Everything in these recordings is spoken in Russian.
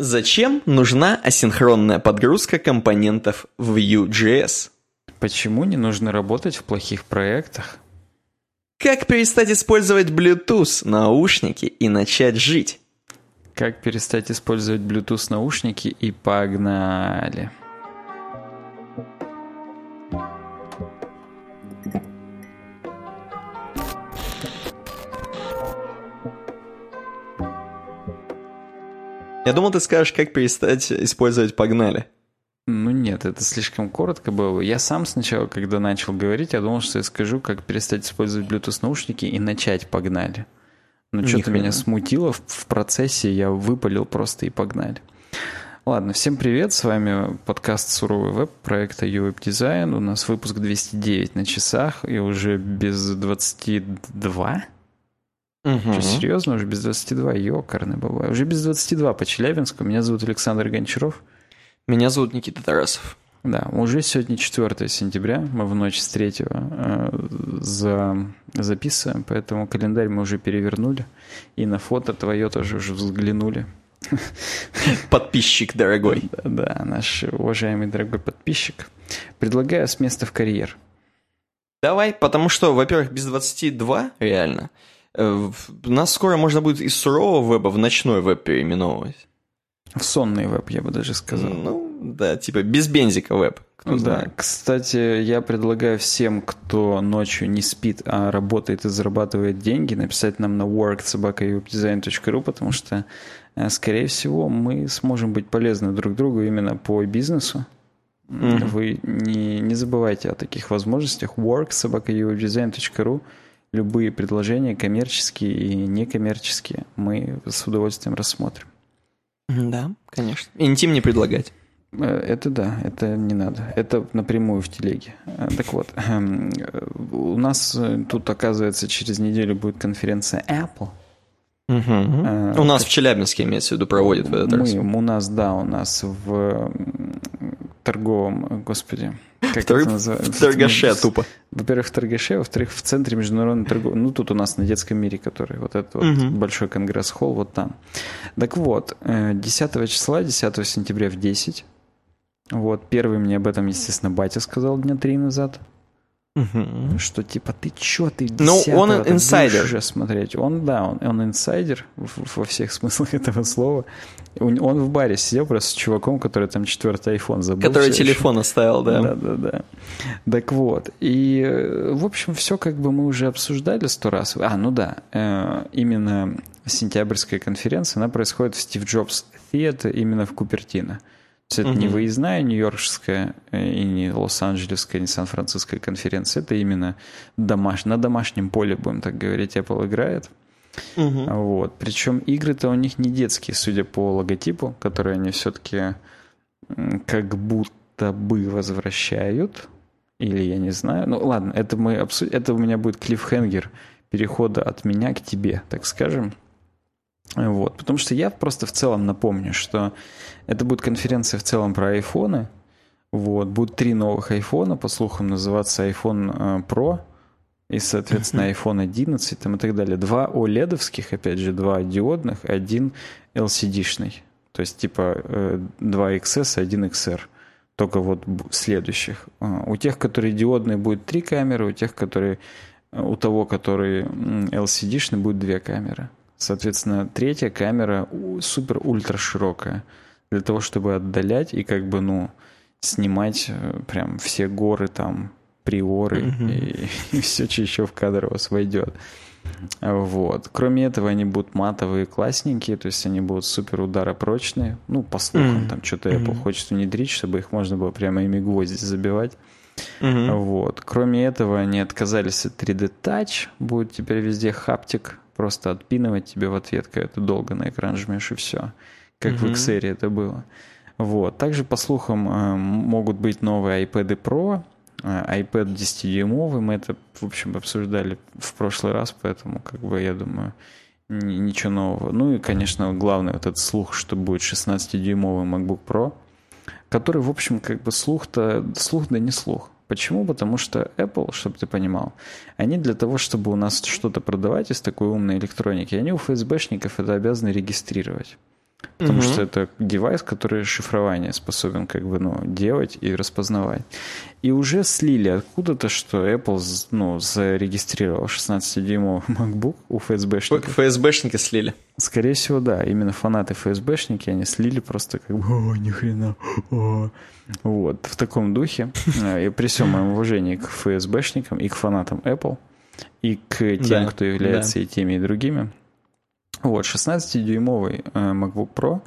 Зачем нужна асинхронная подгрузка компонентов в Vue.js? Почему не нужно работать в плохих проектах? Как перестать использовать Bluetooth наушники и начать жить? Как перестать использовать Bluetooth наушники и погнали. Я думал, ты скажешь, как перестать использовать «погнали». Ну нет, это слишком коротко было. Я сам сначала, когда начал говорить, я думал, что я скажу, как перестать использовать Bluetooth наушники и начать «погнали». Но что-то меня смутило в, процессе, я выпалил просто и погнали. Ладно, всем привет, с вами подкаст «Суровый веб» проекта UWeb Design. У нас выпуск 209 на часах и уже без 22 Угу. Что, серьезно? Уже без 22? Ёкарный бабай. Уже без 22 по Челябинску. Меня зовут Александр Гончаров. Меня зовут Никита Тарасов. Да, уже сегодня 4 сентября, мы в ночь с 3 э, за, записываем, поэтому календарь мы уже перевернули, и на фото твое тоже уже взглянули. Подписчик дорогой. Да, да, наш уважаемый дорогой подписчик. Предлагаю с места в карьер. Давай, потому что, во-первых, без 22 реально – нас скоро можно будет из сурового веба в ночной веб переименовывать. В сонный веб, я бы даже сказал. Ну, да, типа без бензика веб. Кто да, знает. кстати, я предлагаю всем, кто ночью не спит, а работает и зарабатывает деньги, написать нам на work.sobaka.design.ru, потому что, э, скорее всего, мы сможем быть полезны друг другу именно по бизнесу. Mm-hmm. Вы не, не забывайте о таких возможностях. work.sobaka.design.ru любые предложения, коммерческие и некоммерческие, мы с удовольствием рассмотрим. Да, конечно. Интим не предлагать. Э, это да, это не надо. Это напрямую в телеге. Э, так вот, эм, у нас э, тут, оказывается, через неделю будет конференция Apple. Угу. А, у нас в Челябинске, имеется в виду, проводят в этот мы, раз. У нас, да, у нас в торговом, господи, как Второй, это называется? В торгаше тупо. Во-первых, в торгаше, во-вторых, в центре международной торговли. Ну, тут у нас на детском мире, который вот этот вот угу. большой конгресс-холл, вот там. Так вот, 10 э, числа, 10 сентября в 10. Вот, первый мне об этом, естественно, батя сказал дня три назад. Угу. Что типа ты чё, ты Ну, он инсайдер. уже смотреть. Он, да, он, он инсайдер во всех смыслах этого слова. Он в баре сидел просто с чуваком, который там четвертый iPhone забыл. Который телефон еще. оставил, да. Да, да, да. Так вот. И, в общем, все как бы мы уже обсуждали сто раз. А, ну да. Э, именно сентябрьская конференция, она происходит в Стив Джобс Theater именно в Купертино. Есть это угу. не выездная нью-йоркская э, и не лос-анджелесская, не сан-франциская конференция. Это именно домаш... на домашнем поле, будем так говорить, Apple играет. Угу. Вот. Причем игры-то у них не детские, судя по логотипу, которые они все-таки как будто бы возвращают. Или я не знаю. Ну ладно, это мы обсудим. Это у меня будет клиффхенгер перехода от меня к тебе, так скажем. Вот. Потому что я просто в целом напомню, что это будет конференция в целом про айфоны. Вот. Будут три новых айфона, по слухам называться iPhone э, Pro и, соответственно, iPhone 11 там, и так далее. Два OLED-овских, опять же, два диодных, один LCD-шный. То есть, типа, э, два XS, один XR. Только вот следующих. А, у тех, которые диодные, будет три камеры, у тех, которые у того, который LCD-шный, будет две камеры. Соответственно, третья камера супер ультра широкая для того, чтобы отдалять и как бы, ну, снимать э, прям все горы там, приоры mm-hmm. и, и все, что еще в кадр у вас войдет. Вот. Кроме этого, они будут матовые, классненькие, то есть они будут супер ударопрочные. Ну, по слухам, mm-hmm. там что-то Apple mm-hmm. хочет внедрить, чтобы их можно было прямо ими гвозди забивать. Mm-hmm. Вот. Кроме этого, они отказались от 3D Touch, будет теперь везде хаптик, просто отпинывать тебе в ответ, когда ты долго на экран жмешь и все. Как mm-hmm. в XR это было. Вот. Также, по слухам, э, могут быть новые iPad Pro, э, iPad 10-дюймовый. Мы это, в общем, обсуждали в прошлый раз, поэтому, как бы, я думаю, ничего нового. Ну и, конечно, главный вот этот слух, что будет 16-дюймовый MacBook Pro, который, в общем, как бы слух-то, слух да не слух. Почему? Потому что Apple, чтобы ты понимал, они для того, чтобы у нас что-то продавать из такой умной электроники, они у ФСБшников это обязаны регистрировать. Потому угу. что это девайс, который шифрование способен как бы, ну, делать и распознавать. И уже слили откуда-то, что Apple, ну, зарегистрировал 16-дюймовый MacBook у ФСБшников. ФСБшники слили. Скорее всего, да. Именно фанаты ФСБшники, они слили просто как бы, о, ни хрена, о. Вот, в таком духе. И при всем моем уважении к ФСБшникам и к фанатам Apple, и к тем, да, кто является да. и теми, и другими, вот, 16-дюймовый э, MacBook Pro.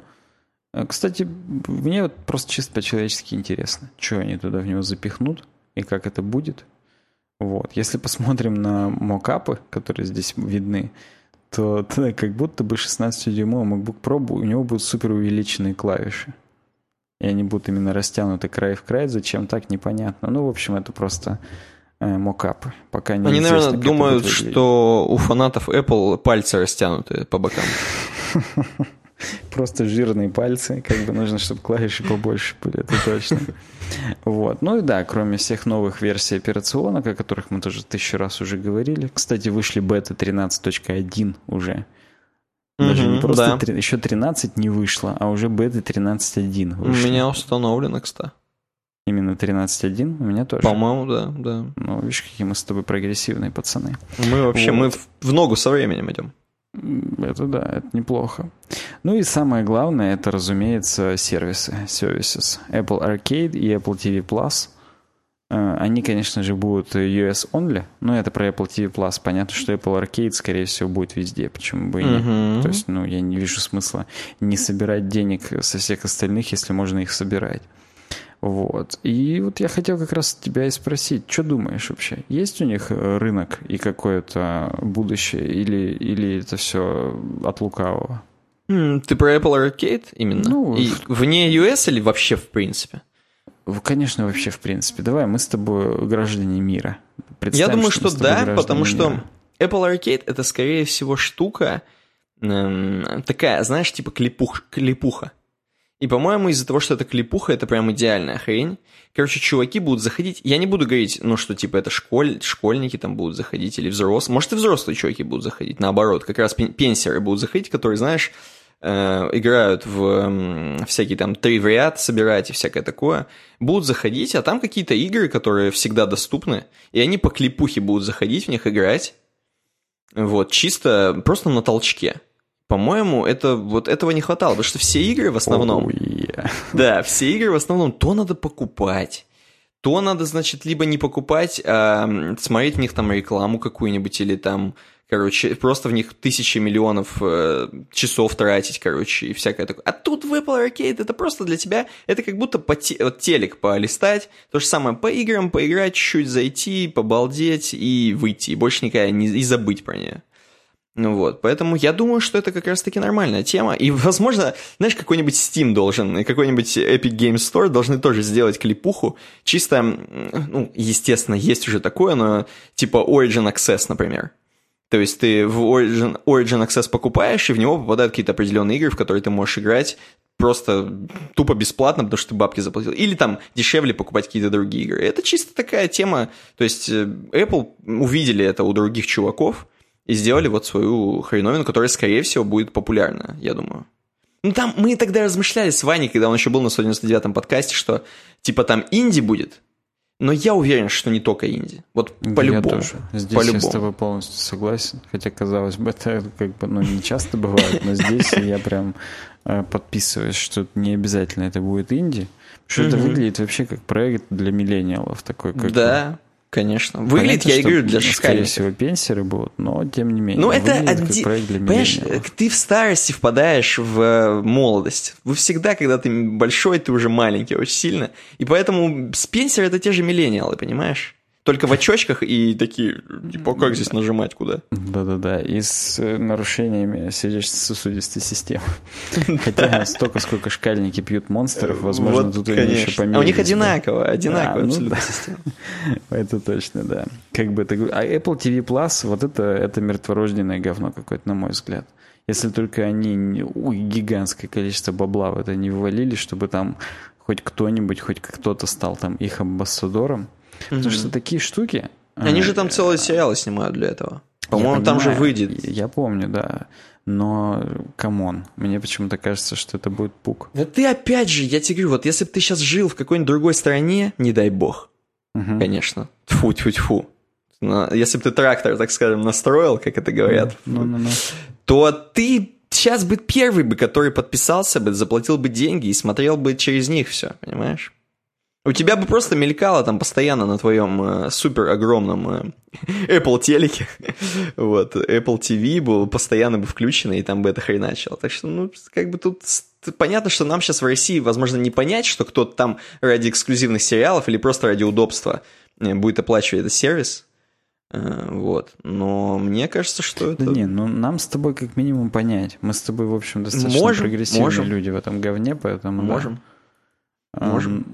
Э, кстати, мне вот просто чисто по-человечески интересно, что они туда в него запихнут и как это будет. Вот. Если посмотрим на мокапы, которые здесь видны, то, то как будто бы 16-дюймовый MacBook Pro, у него будут супер увеличенные клавиши. И они будут именно растянуты край в край. Зачем так, непонятно. Ну, в общем, это просто Э, мокапы. Пока не Они, наверное, думают, что у фанатов Apple пальцы растянуты по бокам. Просто жирные пальцы, как бы нужно, чтобы клавиши побольше были, это точно. Вот. Ну и да, кроме всех новых версий операционок, о которых мы тоже тысячу раз уже говорили. Кстати, вышли бета 13.1 уже. Даже не просто да. еще 13 не вышло, а уже бета 13.1 У меня установлено, кстати. Именно 13.1 у меня тоже. По-моему, да, да. Ну, видишь, какие мы с тобой прогрессивные пацаны. Мы вообще, вот. мы в, в ногу со временем идем. Это да, это неплохо. Ну и самое главное, это, разумеется, сервисы, services. Apple Arcade и Apple TV Plus. Э, они, конечно же, будут US only, но это про Apple TV Plus. Понятно, что Apple Arcade, скорее всего, будет везде, почему бы и нет. Uh-huh. То есть, ну, я не вижу смысла не собирать денег со всех остальных, если можно их собирать. Вот. И вот я хотел как раз тебя и спросить, что думаешь вообще? Есть у них э, рынок и какое-то будущее, или, или это все от лукавого? ты про Apple Arcade именно? Ну, и вне US или вообще в принципе? Конечно, вообще в принципе. Давай, мы с тобой граждане мира. Представим, я думаю, что, что да, потому мира. что Apple Arcade это скорее всего штука эм, такая, знаешь, типа клипух, клипуха. И, по-моему, из-за того, что это клипуха, это прям идеальная хрень. Короче, чуваки будут заходить... Я не буду говорить, ну, что, типа, это школь... школьники там будут заходить или взрослые. Может, и взрослые чуваки будут заходить, наоборот. Как раз пенсеры будут заходить, которые, знаешь, э, играют в всякие там три в ряд собирать и всякое такое. Будут заходить, а там какие-то игры, которые всегда доступны. И они по клипухе будут заходить в них играть. Вот, чисто просто на толчке. По-моему, это вот этого не хватало, потому что все игры в основном... Oh, yeah. Да, все игры в основном то надо покупать, то надо, значит, либо не покупать, а смотреть в них там рекламу какую-нибудь или там, короче, просто в них тысячи миллионов э, часов тратить, короче, и всякое такое. А тут в Apple Arcade это просто для тебя, это как будто по те, вот телек полистать, то же самое по играм, поиграть чуть-чуть, зайти, побалдеть и выйти, и больше никогда не, и забыть про нее. Ну вот, поэтому я думаю, что это как раз-таки нормальная тема. И, возможно, знаешь, какой-нибудь Steam должен, и какой-нибудь Epic Games Store должны тоже сделать клипуху. Чисто, ну, естественно, есть уже такое, но типа Origin Access, например. То есть ты в Origin, Origin Access покупаешь, и в него попадают какие-то определенные игры, в которые ты можешь играть просто тупо бесплатно, потому что ты бабки заплатил. Или там дешевле покупать какие-то другие игры. Это чисто такая тема. То есть э, Apple увидели это у других чуваков, и сделали вот свою хреновину, которая, скорее всего, будет популярна, я думаю. Ну, там мы тогда размышляли с Ваней, когда он еще был на 199-м подкасте, что, типа, там инди будет, но я уверен, что не только инди. Вот по-любому. Я тоже. Здесь по я с тобой полностью согласен. Хотя, казалось бы, это как бы, ну, не часто бывает, но здесь я прям э, подписываюсь, что не обязательно это будет инди. Что это выглядит вообще как проект для миллениалов такой. Как да, Конечно. Выглядит, я говорю, для школьников. Скорее всего, пенсеры будут, но тем не менее. Ну, это один... Понимаешь, ты в старости впадаешь в э, молодость. Вы всегда, когда ты большой, ты уже маленький очень сильно. И поэтому с пенсера это те же миллениалы, понимаешь? Только в очочках и такие, типа, как здесь нажимать куда? Да-да-да, и с э, нарушениями сердечно-сосудистой системы. Хотя столько, сколько шкальники пьют монстров, возможно, вот, тут конечно. они еще померились. А у них одинаково, одинаково а, ну, да. система. Это точно, да. Как бы это... А Apple TV Plus, вот это, это мертворожденное говно какое-то, на мой взгляд. Если только они ой, гигантское количество бабла в это не ввалили, чтобы там хоть кто-нибудь, хоть кто-то стал там их амбассадором, Потому что такие штуки... Они же там э, целые сериалы снимают для этого. По-моему, там же выйдет. Я помню, да. но, come on, мне почему-то кажется, что это будет пук. Вот ты опять же, я тебе говорю, вот если бы ты сейчас жил в какой-нибудь другой стране, не дай бог, угу. конечно, тьфу тьфу тьфу если бы ты трактор, так скажем, настроил, как это говорят, ну, ну, ну, то ты сейчас бы первый бы, который подписался бы, заплатил бы деньги и смотрел бы через них все, понимаешь? У тебя бы просто мелькало там постоянно на твоем э, супер огромном э, Apple телеке, вот, Apple TV был постоянно бы включено, и там бы это хреначило. Так что, ну, как бы тут понятно, что нам сейчас в России, возможно, не понять, что кто-то там ради эксклюзивных сериалов или просто ради удобства э, будет оплачивать этот сервис, Э, вот. Но мне кажется, что это... Да не, ну нам с тобой как минимум понять. Мы с тобой, в общем, достаточно можем, прогрессивные можем. люди в этом говне, поэтому... Можем. Да. Можем.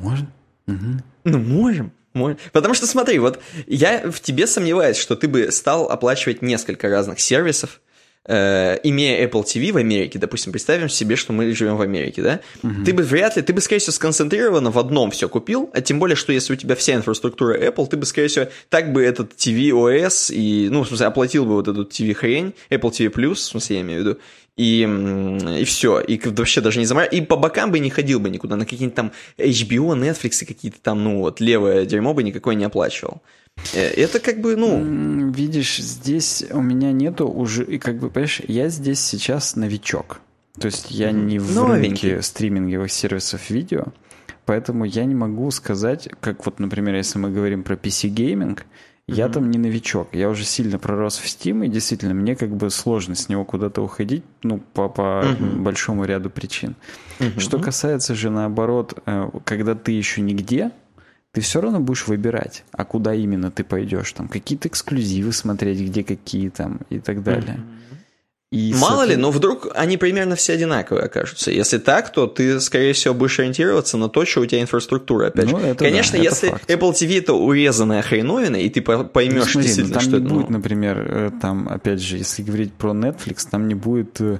Можем? Угу. Ну, можем. можем. Потому что смотри, вот я в тебе сомневаюсь, что ты бы стал оплачивать несколько разных сервисов, э, имея Apple TV в Америке, допустим, представим себе, что мы живем в Америке, да, угу. ты бы вряд ли, ты бы, скорее всего, сконцентрированно в одном все купил, а тем более, что если у тебя вся инфраструктура Apple, ты бы, скорее всего, так бы этот TV OS и, ну, в смысле, оплатил бы вот эту TV хрень, Apple TV в смысле, я имею в виду, и, и все, и вообще даже не заморал, и по бокам бы не ходил бы никуда, на какие-нибудь там HBO, Netflix и какие-то там, ну, вот, левое дерьмо бы никакой не оплачивал. Э, это как бы, ну... Видишь, здесь у меня нету уже, и как бы, понимаешь, я здесь сейчас новичок. То есть я не в Новенький. рынке стриминговых сервисов видео, поэтому я не могу сказать, как вот, например, если мы говорим про PC-гейминг, я mm-hmm. там не новичок, я уже сильно пророс в Steam, и действительно, мне как бы сложно с него куда-то уходить, ну, по, по mm-hmm. большому ряду причин. Mm-hmm. Что касается же, наоборот, э, когда ты еще нигде, ты все равно будешь выбирать, а куда именно ты пойдешь, там какие-то эксклюзивы смотреть, где какие там и так далее. И Мало ли, но вдруг они примерно все одинаковые окажутся. Если так, то ты, скорее всего, будешь ориентироваться на то, что у тебя инфраструктура, опять ну, же. Это Конечно, да, если факт. Apple TV это урезанная хреновина, и ты поймешь ну, смотри, действительно, там что не это... будет, ну... например, э, там, опять же, если говорить про Netflix, там не будет... Э,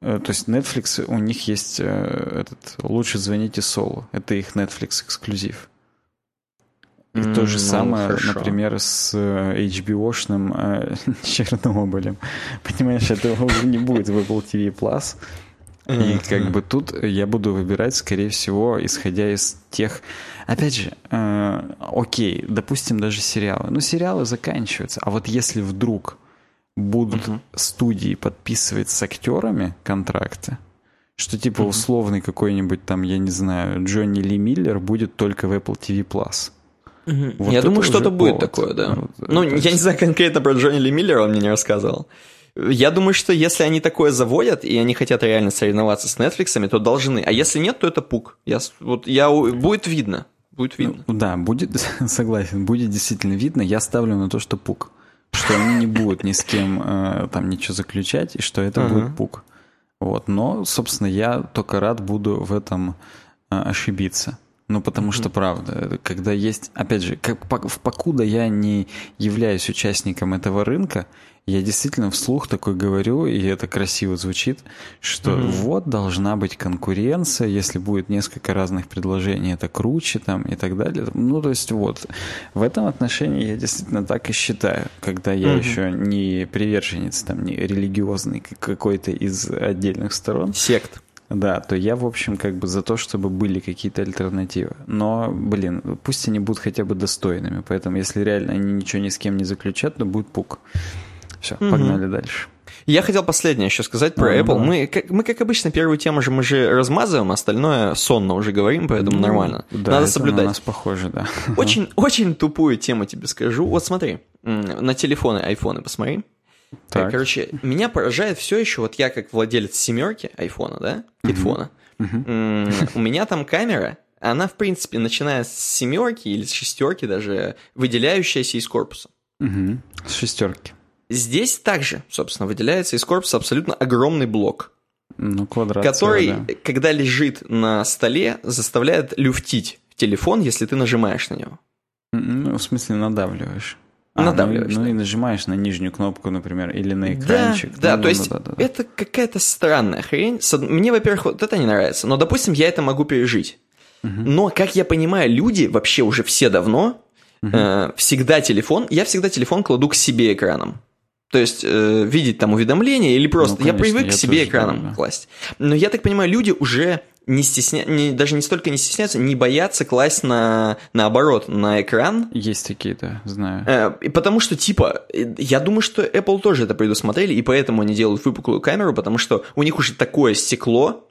э, то есть Netflix, у них есть этот «Лучше звоните Солу». Это их Netflix эксклюзив. И mm, то же ну, самое, хорошо. например, с HBO-шным э, Чернобылем. Понимаешь, этого уже не будет в Apple TV Plus. И как бы тут я буду выбирать, скорее всего, исходя из тех... Опять же, э, окей, допустим, даже сериалы. Ну, сериалы заканчиваются. А вот если вдруг будут uh-huh. студии подписывать с актерами контракты, что типа uh-huh. условный какой-нибудь там, я не знаю, Джонни Ли Миллер будет только в Apple TV Plus. Угу. Вот я думаю, что-то будет такое, да. Вот, ну, я не знаю конкретно про Джонни Ли Миллера, он мне не рассказывал. Я думаю, что если они такое заводят, и они хотят реально соревноваться с Netflix, то должны. А если нет, то это пук. Я, вот, я, будет видно. Будет видно. Ну, да, будет, согласен, будет действительно видно. Я ставлю на то, что пук. Что они не будут ни с кем э, там ничего заключать, и что это uh-huh. будет пук. Вот. Но, собственно, я только рад буду в этом э, ошибиться. Ну, потому что, правда, когда есть, опять же, как, покуда я не являюсь участником этого рынка, я действительно вслух такой говорю, и это красиво звучит, что mm-hmm. вот должна быть конкуренция, если будет несколько разных предложений, это круче там и так далее. Ну, то есть вот, в этом отношении я действительно так и считаю, когда я mm-hmm. еще не приверженец там, не религиозный какой-то из отдельных сторон. Сект. Да, то я, в общем, как бы за то, чтобы были какие-то альтернативы. Но, блин, пусть они будут хотя бы достойными. Поэтому, если реально они ничего ни с кем не заключат, то будет пук. Все, угу. погнали дальше. Я хотел последнее еще сказать про ну, Apple. Мы как, мы, как обычно, первую тему же мы же размазываем, остальное сонно уже говорим, поэтому ну, нормально. Да, Надо соблюдать. у нас похоже, да. Очень, очень тупую тему тебе скажу. Вот смотри, на телефоны, айфоны посмотри. Так. Короче, меня поражает все еще, вот я как владелец семерки айфона, да, хитфона, uh-huh. у меня там камера, она, в принципе, начиная с семерки или с шестерки даже, выделяющаяся из корпуса. Угу. С шестерки. Здесь также, собственно, выделяется из корпуса абсолютно огромный блок. Ну, квадрат. Который, да. когда лежит на столе, заставляет люфтить телефон, если ты нажимаешь на него. Ну, в смысле, надавливаешь. А, надавливаешь. Ну, ну и нажимаешь на нижнюю кнопку, например, или на экранчик. Да, да ну, то ну, есть да, да, да. это какая-то странная хрень. Мне, во-первых, вот это не нравится, но, допустим, я это могу пережить. Угу. Но, как я понимаю, люди вообще уже все давно угу. э, всегда телефон, я всегда телефон кладу к себе экраном. То есть э, видеть там уведомления или просто... Ну, конечно, я привык я к себе экраном да, да. класть. Но я так понимаю, люди уже не стесня... не, даже не столько не стесняются, не боятся класть на наоборот, на экран. Есть такие, да, знаю. Э, потому что, типа, э, я думаю, что Apple тоже это предусмотрели, и поэтому они делают выпуклую камеру, потому что у них уже такое стекло,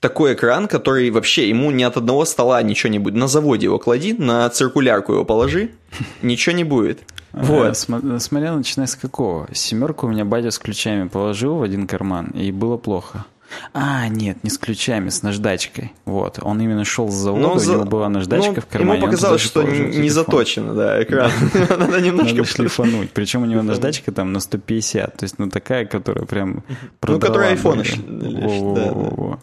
такой экран, который вообще ему ни от одного стола ничего не будет. На заводе его клади, на циркулярку его положи, ничего не будет. Вот. Смотря начиная с какого. Семерку у меня батя с ключами положил в один карман, и было плохо. А, нет, не с ключами, с наждачкой. Вот. Он именно шел с завода, у него была наждачка ну, в кармане. Ему показалось, что не заточено, да, экран. Надо немножко... шлифануть. Причем у него наждачка там на 150, то есть ну такая, которая прям Ну, которая iPhone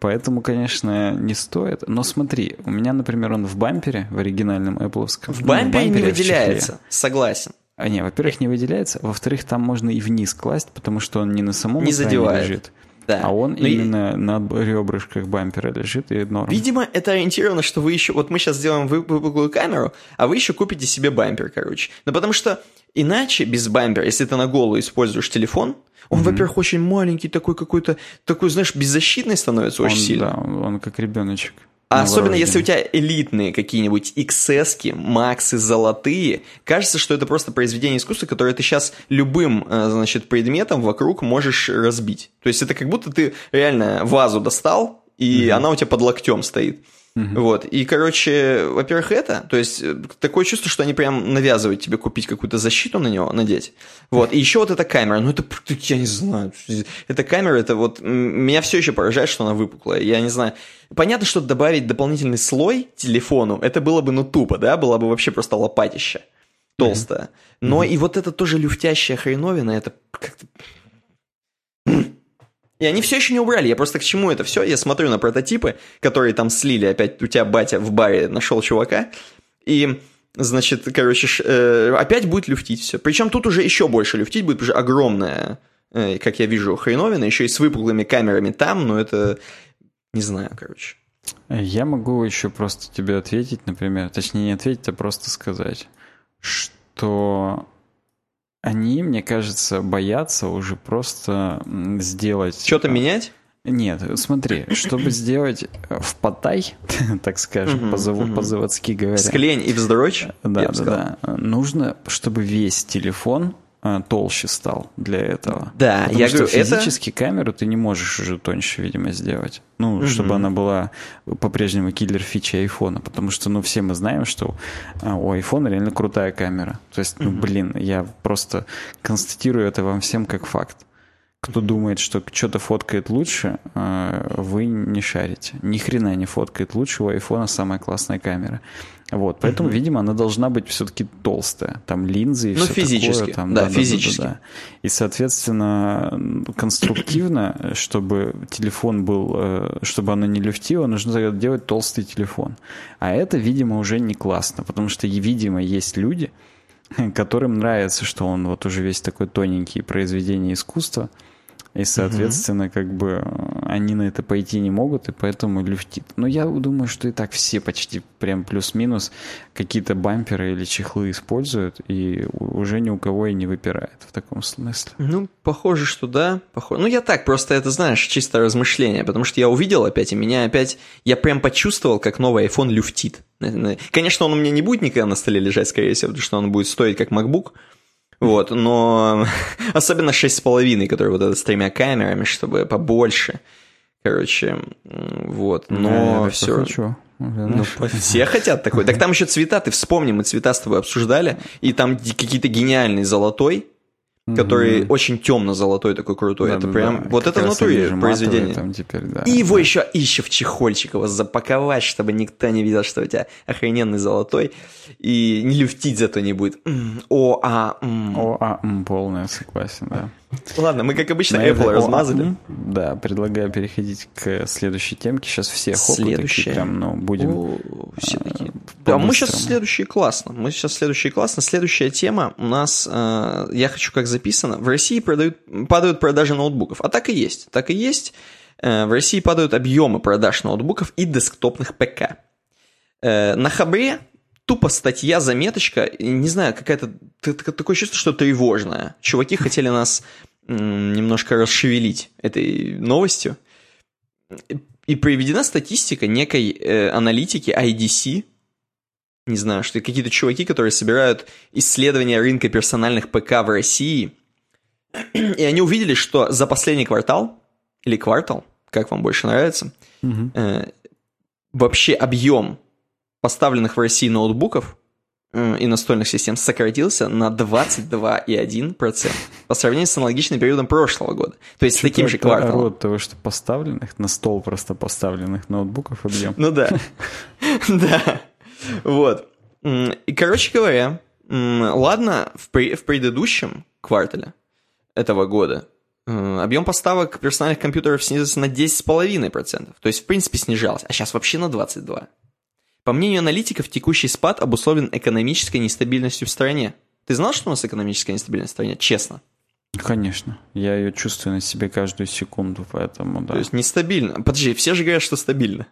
Поэтому, конечно, не стоит. Но смотри, у меня, например, он в бампере, в оригинальном Apple. В ну, в бампере не выделяется, согласен. А не, во-первых, не выделяется, во-вторых, там можно и вниз класть, потому что он не на самом не задевает. лежит. Да. А он Но именно и... на ребрышках бампера лежит и норм. Видимо, это ориентировано, что вы еще... Вот мы сейчас сделаем выпуклую камеру, а вы еще купите себе бампер, короче. Ну, потому что иначе без бампера, если ты на голову используешь телефон, он, mm-hmm. во-первых, очень маленький, такой какой-то, такой, знаешь, беззащитный становится очень он, сильно. Да, он, он как ребеночек. А особенно если у тебя элитные какие-нибудь XS, Максы, золотые, кажется, что это просто произведение искусства, которое ты сейчас любым, э, значит, предметом вокруг можешь разбить. То есть это как будто ты реально вазу достал, и mm-hmm. она у тебя под локтем стоит. Угу. Вот. И, короче, во-первых, это, то есть э, такое чувство, что они прям навязывают тебе купить какую-то защиту на него, надеть. Вот. И еще вот эта камера, ну это, я не знаю, эта камера, это вот, меня все еще поражает, что она выпуклая. Я не знаю. Понятно, что добавить дополнительный слой телефону, это было бы, ну, тупо, да, была бы вообще просто лопатища толстая. Но mm и вот это тоже люфтящая хреновина, это как-то... И они все еще не убрали. Я просто к чему это все? Я смотрю на прототипы, которые там слили. Опять у тебя батя в баре нашел чувака. И, значит, короче, э, опять будет люфтить все. Причем тут уже еще больше люфтить будет уже огромная, э, как я вижу, хреновина. Еще и с выпуклыми камерами там. Но это... Не знаю, короче. Я могу еще просто тебе ответить, например. Точнее, не ответить, а просто сказать, что они, мне кажется, боятся уже просто сделать... Что-то менять? Нет, смотри, чтобы сделать э, в потай, так скажем, по-заводски говоря. Склень и вздрочь? Да, да, да. Нужно, чтобы весь телефон а, толще стал для этого. Да, Потому я что говорю, физически это... камеру ты не можешь уже тоньше, видимо, сделать. Ну, угу. чтобы она была по-прежнему киллер фичи айфона. Потому что, ну, все мы знаем, что а, у айфона реально крутая камера. То есть, ну, угу. блин, я просто констатирую это вам всем как факт. Кто думает, что что-то фоткает лучше, а, вы не шарите. Ни хрена не фоткает лучше, у айфона самая классная камера. Вот, поэтому, угу. видимо, она должна быть все-таки толстая. Там линзы и ну, все физически. такое. Там, да, да, физически. Да, да, да. И, соответственно, конструктивно, чтобы телефон был, э, чтобы оно не люфтило, нужно делать толстый телефон. А это, видимо, уже не классно, потому что, видимо, есть люди, которым нравится, что он вот уже весь такой тоненький произведение искусства – и, соответственно, угу. как бы они на это пойти не могут, и поэтому люфтит. Но я думаю, что и так все почти прям плюс-минус какие-то бамперы или чехлы используют, и уже ни у кого и не выпирает в таком смысле. Ну, похоже, что да. Похоже. Ну, я так, просто это, знаешь, чисто размышление, потому что я увидел опять, и меня опять... Я прям почувствовал, как новый iPhone люфтит. Конечно, он у меня не будет никогда на столе лежать, скорее всего, потому что он будет стоить как MacBook, вот, но особенно 6,5, который вот это с тремя камерами, чтобы побольше. Короче, вот, но я все. Хочу. Ну, все хотят такой. Так там еще цвета, ты вспомни, мы цвета с тобой обсуждали, и там какие-то гениальный золотой, который mm-hmm. очень темно-золотой такой крутой. Да, это да, прям, да. вот как это в натуре произведение. Там теперь, да, и его да. еще, еще в чехольчик его запаковать, чтобы никто не видел, что у тебя охрененный золотой, и не люфтить зато не будет. О, а, О, а, полная, согласен, да. Ладно, мы, как обычно, На Apple это... размазали. Да, предлагаю переходить к следующей темке. Сейчас все Следующая. прям, ну, будем... О, все э, такие. Да, мы сейчас следующие классно. Мы сейчас следующие классно. Следующая тема у нас, э, я хочу как записано, в России продают, падают продажи ноутбуков. А так и есть. Так и есть. Э, в России падают объемы продаж ноутбуков и десктопных ПК. Э, на Хабре тупо статья, заметочка, не знаю, какая-то, такое чувство, что тревожная. Чуваки хотели нас немножко расшевелить этой новостью. И приведена статистика некой э, аналитики IDC, не знаю, что какие-то чуваки, которые собирают исследования рынка персональных ПК в России, и они увидели, что за последний квартал, или квартал, как вам больше нравится, угу. э, вообще объем поставленных в России ноутбуков э, и настольных систем сократился на 22,1% по сравнению с аналогичным периодом прошлого года. То есть с таким же кварталом. Род того, что поставленных, на стол просто поставленных ноутбуков объем. Ну да. Да. Вот. И, короче говоря, ладно, в, при, в предыдущем квартале этого года э, объем поставок персональных компьютеров снизился на 10,5%. То есть, в принципе, снижался. А сейчас вообще на 22%. По мнению аналитиков, текущий спад обусловлен экономической нестабильностью в стране. Ты знал, что у нас экономическая нестабильность в стране? Честно. Конечно. Я ее чувствую на себе каждую секунду, поэтому да. То есть нестабильно. Подожди, все же говорят, что стабильно.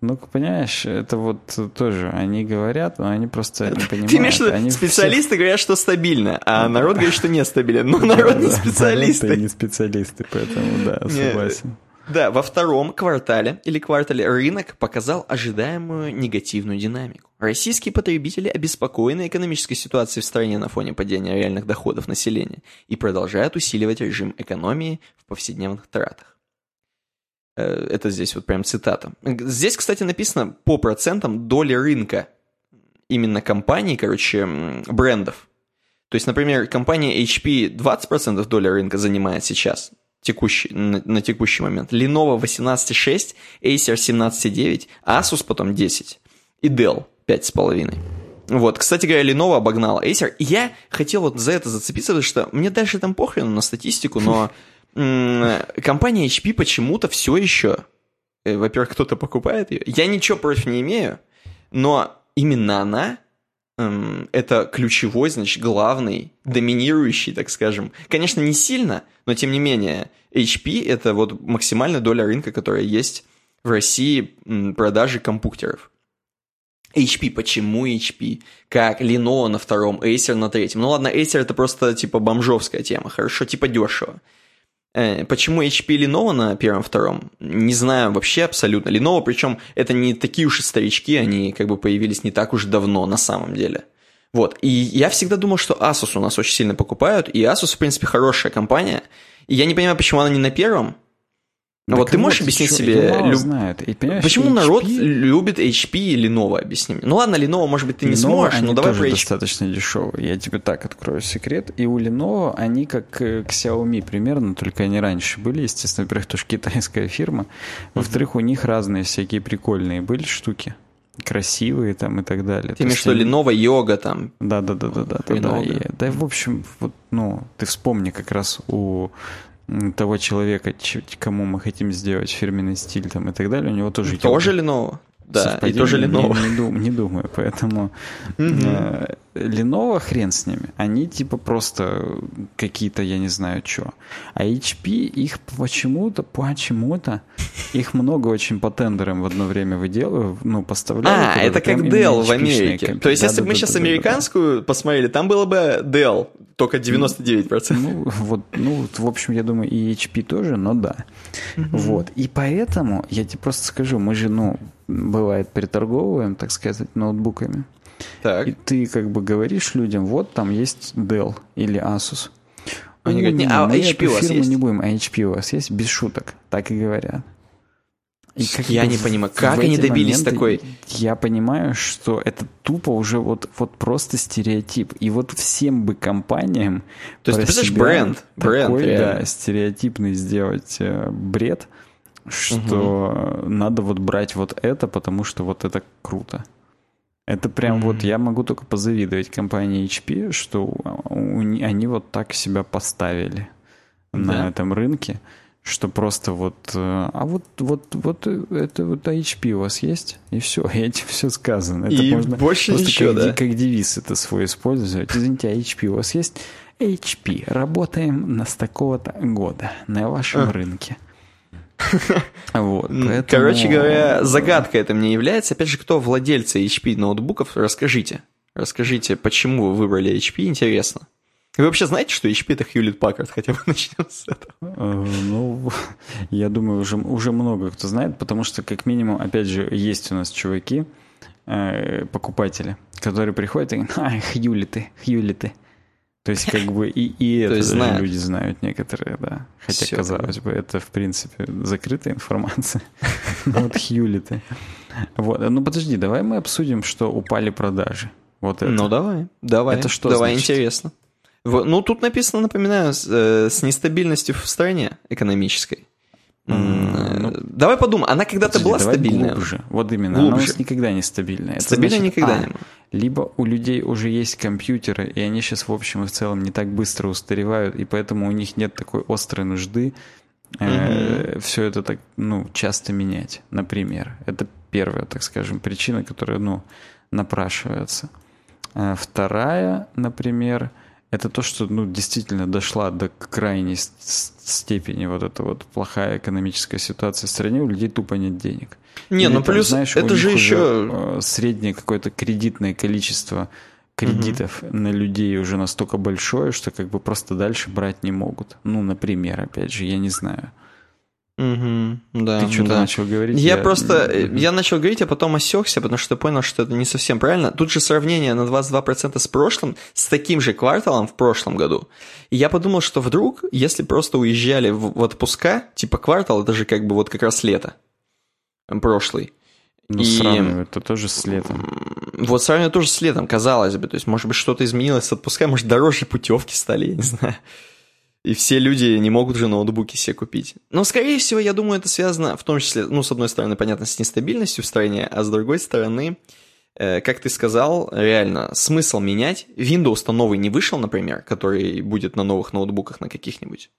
Ну, понимаешь, это вот тоже, они говорят, но они просто не понимают. Ты имеешь в виду, специалисты все... говорят, что стабильно, а народ говорит, что нестабильно. Ну, народ не специалисты. Не специалисты, поэтому да, согласен. Да, во втором квартале или квартале рынок показал ожидаемую негативную динамику. Российские потребители обеспокоены экономической ситуацией в стране на фоне падения реальных доходов населения и продолжают усиливать режим экономии в повседневных тратах. Э, это здесь вот прям цитата. Здесь, кстати, написано по процентам доли рынка именно компаний, короче, брендов. То есть, например, компания HP 20% доли рынка занимает сейчас, текущий, на, на текущий момент. Lenovo 18.6, Acer 17.9, Asus потом 10 и Dell 5,5. Вот, кстати говоря, Lenovo обогнала Acer. я хотел вот за это зацепиться, потому что мне дальше там похрен на статистику, но компания HP почему-то все еще, э, во-первых, кто-то покупает ее. Я ничего против не имею, но именно она это ключевой, значит, главный, доминирующий, так скажем. Конечно, не сильно, но тем не менее, HP это вот максимальная доля рынка, которая есть в России продажи компьютеров. HP, почему HP? Как Lenovo на втором, Acer на третьем. Ну ладно, Acer это просто типа бомжовская тема, хорошо, типа дешево. Э, почему HP и Lenovo на первом-втором? Не знаю вообще абсолютно. Lenovo, причем это не такие уж и старички, они как бы появились не так уж давно на самом деле. Вот, и я всегда думал, что Asus у нас очень сильно покупают, и Asus, в принципе, хорошая компания. И я не понимаю, почему она не на первом, ну вот ты можешь объяснить себе... Люб... Знает. И, Почему HP... народ любит HP и Lenovo, объясни мне. Ну ладно, Lenovo, может быть, ты не Lenovo, сможешь, но давай тоже про HP. достаточно дешевые. Я тебе так открою секрет. И у Lenovo они как э, к Xiaomi примерно, только они раньше были, естественно, во-первых, тоже китайская фирма. Во-вторых, у них разные всякие прикольные были штуки красивые там и так далее. Ты имеешь в виду Lenovo йога там? Да, да, да, да, да, да, да. И, да, в общем, вот, ну, ты вспомни как раз у того человека, кому мы хотим сделать фирменный стиль там и так далее, у него тоже... Тоже Lenovo? Да, и тоже Lenovo. Не, не, не думаю, поэтому mm-hmm. э, Lenovo хрен с ними. Они типа просто какие-то, я не знаю, что. А HP их почему-то, почему-то, их много очень по тендерам в одно время выделывают, ну, поставляют. А, это как Dell в Америке. То есть, да, если бы да, мы да, сейчас американскую посмотрели, там было бы Dell, только 99%. Ну, вот, ну, в общем, я думаю, и HP тоже, но да. Mm-hmm. Вот. И поэтому, я тебе просто скажу, мы же, ну, бывает, приторговываем, так сказать, ноутбуками. Так. И ты как бы говоришь людям, вот там есть Dell или Asus. Они говорят, не, а HP у вас есть? не будем, а HP у вас есть? Без шуток, так и говорят. И как я не понимаю, как они добились такой... Я понимаю, что это тупо уже вот, вот просто стереотип. И вот всем бы компаниям... То есть ты представляешь бренд, бренд такой, реально. да, стереотипный сделать э, бред, что угу. надо вот брать вот это, потому что вот это круто. Это прям mm-hmm. вот я могу только позавидовать компании HP, что они вот так себя поставили да. на этом рынке, что просто вот, э, а вот вот вот это вот HP у вас есть и все, и этим все сказано. Это и можно больше ничего, как, да? Как девиз это свой использовать. Извините, а HP у вас есть? HP. Работаем на с такого-то года на вашем ага. рынке. Вот, поэтому... Короче говоря, загадка это мне является. Опять же, кто владельцы HP ноутбуков, расскажите. Расскажите, почему вы выбрали HP, интересно. Вы вообще знаете, что HP это Hewlett Packard? Хотя бы начнем с этого. Э, ну, я думаю, уже, уже много кто знает, потому что, как минимум, опять же, есть у нас чуваки, э, покупатели, которые приходят и говорят, а, Хьюлиты, Хьюлиты. То есть, как бы и, и это даже знают. люди знают некоторые, да. Хотя, Все, казалось да. бы, это, в принципе, закрытая информация. Вот Хьюлиты. Вот. Ну, подожди, давай мы обсудим, что упали продажи. Вот это. Ну, давай. Давай. Это что Давай, значит? интересно. Ну, тут написано, напоминаю, с, э, с нестабильностью в стране экономической. Mm, ну, Давай подумаем, она когда-то была стабильная? Глубже. Вот именно, глубже. она у нас никогда не стабильная. Стабильная значит, никогда а, не была. Либо у людей уже есть компьютеры, и они сейчас в общем и в целом не так быстро устаревают, и поэтому у них нет такой острой нужды э, mm все это так, ну, часто менять, например. Это первая, так скажем, причина, которая, ну, напрашивается. А вторая, например, это то, что ну, действительно дошла до крайней степени вот эта вот плохая экономическая ситуация в стране, у людей тупо нет денег. Не, ну плюс знаешь, это же еще... Э, среднее какое-то кредитное количество кредитов угу. на людей уже настолько большое, что как бы просто дальше брать не могут. Ну, например, опять же, я не знаю. Угу, да, Ты что-то да. начал говорить? Я, я просто, mm я начал говорить, а потом осекся, потому что понял, что это не совсем правильно. Тут же сравнение на 22% с прошлым, с таким же кварталом в прошлом году. И я подумал, что вдруг, если просто уезжали в, в отпуска, типа квартал, это же как бы вот как раз лето, прошлый. Ну, и... сравнивать это тоже с летом. Вот сравнивать тоже с летом, казалось бы. То есть, может быть, что-то изменилось с отпуска, может, дороже путевки стали, я не знаю и все люди не могут же ноутбуки себе купить. Но, скорее всего, я думаю, это связано в том числе, ну, с одной стороны, понятно, с нестабильностью в стране, а с другой стороны, э, как ты сказал, реально, смысл менять. Windows-то новый не вышел, например, который будет на новых ноутбуках на каких-нибудь.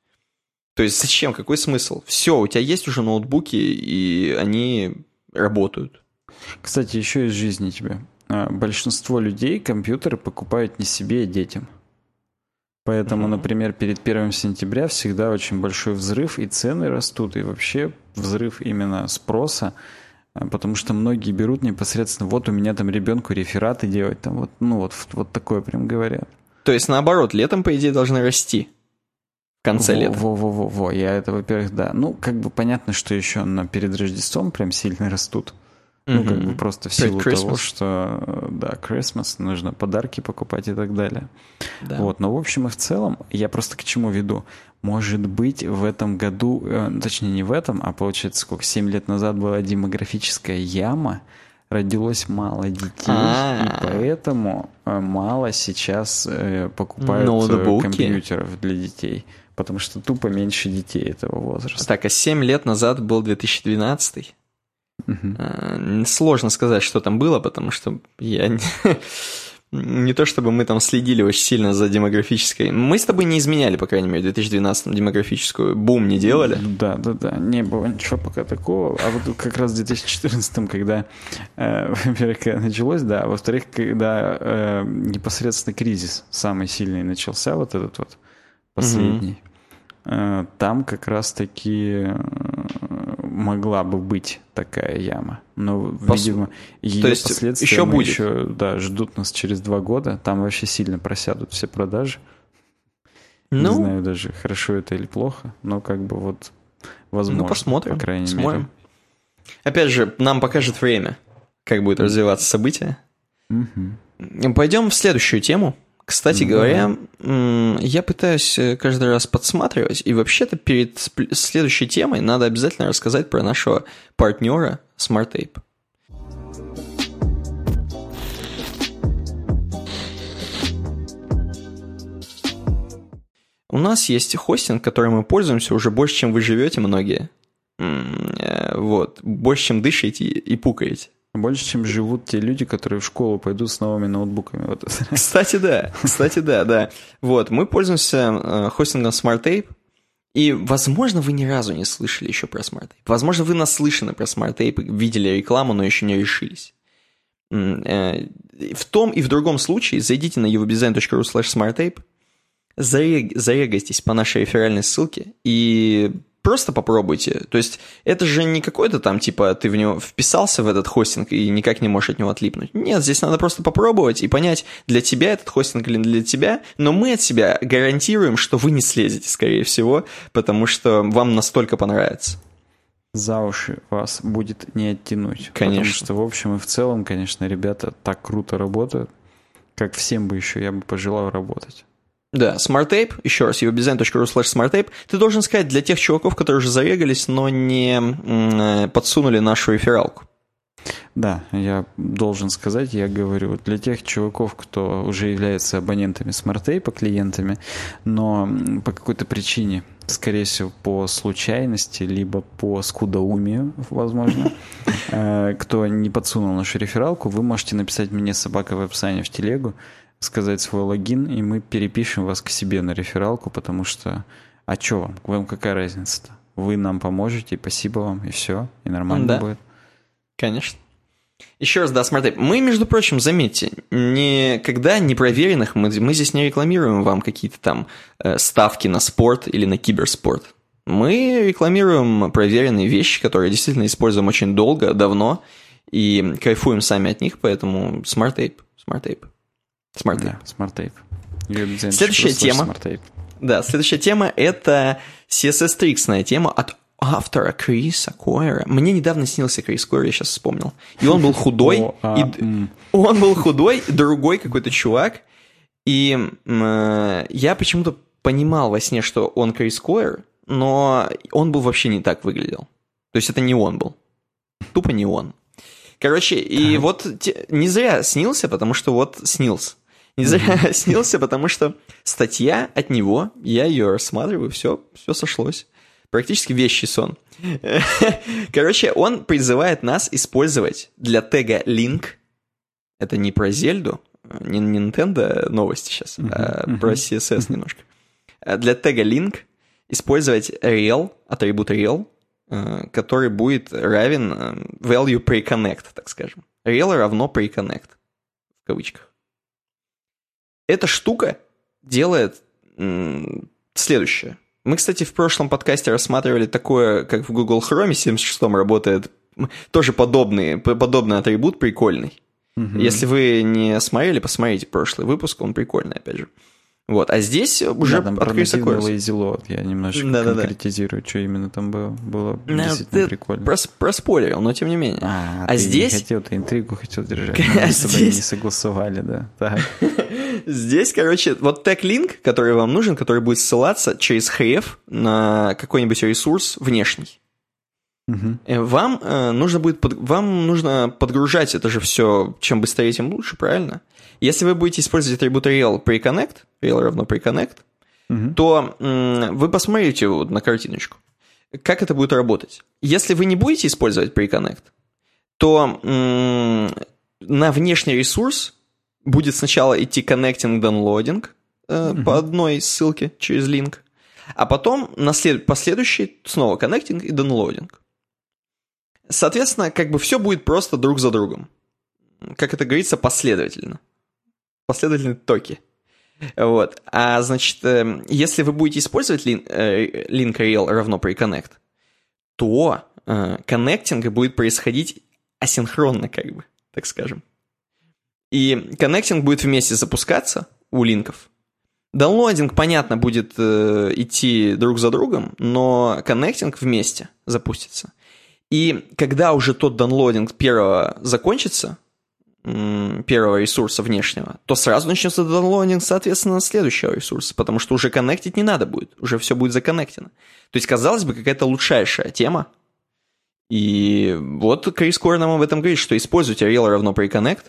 То есть зачем, какой смысл? Все, у тебя есть уже ноутбуки, и они работают. Кстати, еще из жизни тебе. А, большинство людей компьютеры покупают не себе, а детям. Поэтому, mm-hmm. например, перед 1 сентября всегда очень большой взрыв, и цены растут, и вообще взрыв именно спроса, э, потому что многие берут непосредственно, вот у меня там ребенку рефераты делать, там вот, ну вот, вот такое прям говорят. То есть наоборот, летом, по идее, должны расти. В конце во, лета. Во-во-во, я это, во-первых, да. Ну, как бы понятно, что еще на перед Рождеством прям сильно растут. Ну, как бы просто в силу того, что, да, Christmas, нужно подарки покупать и так далее. Да. Вот, но в общем и в целом, я просто к чему веду? Может быть, в этом году, э, точнее не в этом, а получается, сколько, 7 лет назад была демографическая яма, родилось мало детей, А-а-а. и а. поэтому э, мало сейчас э, покупают Ноутбуки. компьютеров для детей. Потому что тупо меньше детей этого возраста. Так, а 7 лет назад был 2012 Угу. Сложно сказать, что там было, потому что я не, не то чтобы мы там следили очень сильно за демографической. Мы с тобой не изменяли, по крайней мере, в 2012 демографическую бум не делали. Да, да, да, не было ничего пока такого. А вот как раз в 2014, когда, э, во-первых, началось, да, а во-вторых, когда э, непосредственно кризис самый сильный начался, вот этот вот последний. Угу. Э, там как раз-таки могла бы быть такая яма. Но, Пос... видимо, ее То есть последствия еще будет. еще да, ждут нас через два года. Там вообще сильно просядут все продажи. Ну, Не знаю даже, хорошо это или плохо, но как бы вот возможно. Ну, посмотрим. По крайней посмотрим. мере. Опять же, нам покажет время, как будет развиваться событие. Угу. Пойдем в следующую тему. Кстати говоря, я пытаюсь э, каждый раз подсматривать, и вообще-то перед следующей темой надо обязательно рассказать про нашего партнера SmartTape. У нас есть хостинг, которым мы пользуемся уже больше, чем вы живете многие. Э, вот, больше, чем дышите и пукаете. Больше, чем живут те люди, которые в школу пойдут с новыми ноутбуками. Вот. Кстати, да. Кстати, да, да. Вот, мы пользуемся э, хостингом SmartTape, и, возможно, вы ни разу не слышали еще про SmartTape. Возможно, вы наслышаны про SmartTape, видели рекламу, но еще не решились. Э, в том и в другом случае зайдите на evobdesign.ru smarttape, зарегайтесь по нашей реферальной ссылке и просто попробуйте. То есть это же не какой-то там, типа, ты в него вписался в этот хостинг и никак не можешь от него отлипнуть. Нет, здесь надо просто попробовать и понять, для тебя этот хостинг или для тебя. Но мы от себя гарантируем, что вы не слезете, скорее всего, потому что вам настолько понравится. За уши вас будет не оттянуть. Конечно. Потому что, в общем и в целом, конечно, ребята так круто работают, как всем бы еще я бы пожелал работать. Да, SmartTape, еще раз, uwebdesign.ru slash SmartTape. Ты должен сказать для тех чуваков, которые уже зарегались, но не э, подсунули нашу рефералку. Да, я должен сказать, я говорю, для тех чуваков, кто уже является абонентами SmartTape, клиентами, но по какой-то причине, скорее всего, по случайности, либо по скудоумию, возможно, э, кто не подсунул нашу рефералку, вы можете написать мне собака в описании в телегу, сказать свой логин, и мы перепишем вас к себе на рефералку, потому что... А что вам? Вам какая разница-то? Вы нам поможете, спасибо вам, и все, и нормально да. будет. Конечно. Еще раз, да, смотри, мы, между прочим, заметьте, никогда непроверенных, мы, мы здесь не рекламируем вам какие-то там э, ставки на спорт или на киберспорт. Мы рекламируем проверенные вещи, которые действительно используем очень долго, давно, и кайфуем сами от них, поэтому Smart Tape, Да, Smart Tape. Следующая тема. Да, следующая тема это CSS Tricks тема от автора Криса Койера. Мне недавно снился Крис Койер, я сейчас вспомнил. И он был худой. А, и... Он был худой, другой какой-то чувак. И э, я почему-то понимал во сне, что он Крис Койер, но он был вообще не так выглядел. То есть это не он был. Тупо не он. Короче, и вот не зря снился, потому что вот снился. Не зря снился, потому что статья от него, я ее рассматриваю, все, все сошлось. Практически вещий сон. Короче, он призывает нас использовать для тега link, это не про Зельду, не Nintendo новости сейчас, mm-hmm. а про CSS mm-hmm. немножко. А для тега link использовать real, атрибут real, э, который будет равен э, value pre-connect, так скажем. Real равно pre-connect, в кавычках. Эта штука делает следующее. Мы, кстати, в прошлом подкасте рассматривали такое, как в Google Chrome 76 работает, тоже подобный, подобный атрибут прикольный. Угу. Если вы не смотрели, посмотрите прошлый выпуск, он прикольный, опять же. Вот, а здесь уже да, там открылся Корс. Lazy Load. Я немножечко да, да, конкретизирую, да. что именно там было. Было no, действительно прикольно. Прос, проспорил, но тем не менее. А, а ты здесь... не хотел, ты интригу хотел держать. Мы с тобой не согласовали, да. Так. Здесь, короче, вот тег-линк, который вам нужен, который будет ссылаться через href на какой-нибудь ресурс внешний. Угу. Вам э, нужно будет под, вам нужно подгружать это же все, чем быстрее, тем лучше, правильно? Если вы будете использовать атрибут real pre-connect, real равно pre-connect, угу. то э, вы посмотрите вот на картиночку, как это будет работать. Если вы не будете использовать pre-connect, то э, на внешний ресурс будет сначала идти connecting downloading э, угу. по одной ссылке через линк, а потом на след... последующий снова connecting и downloading. Соответственно, как бы все будет просто друг за другом. Как это говорится, последовательно. Последовательные токи. Вот. А значит, эм, если вы будете использовать link, link rel равно pre-connect, то э, коннектинг будет происходить асинхронно, как бы, так скажем. И коннектинг будет вместе запускаться у линков. Downloading, понятно, будет э, идти друг за другом, но коннектинг вместе запустится. И когда уже тот downloading первого закончится, первого ресурса внешнего, то сразу начнется downloading, соответственно, следующего ресурса, потому что уже коннектить не надо будет, уже все будет законнектено. То есть, казалось бы, какая-то лучшайшая тема. И вот Крис Кор нам об этом говорит, что используйте rel равно pre-connect,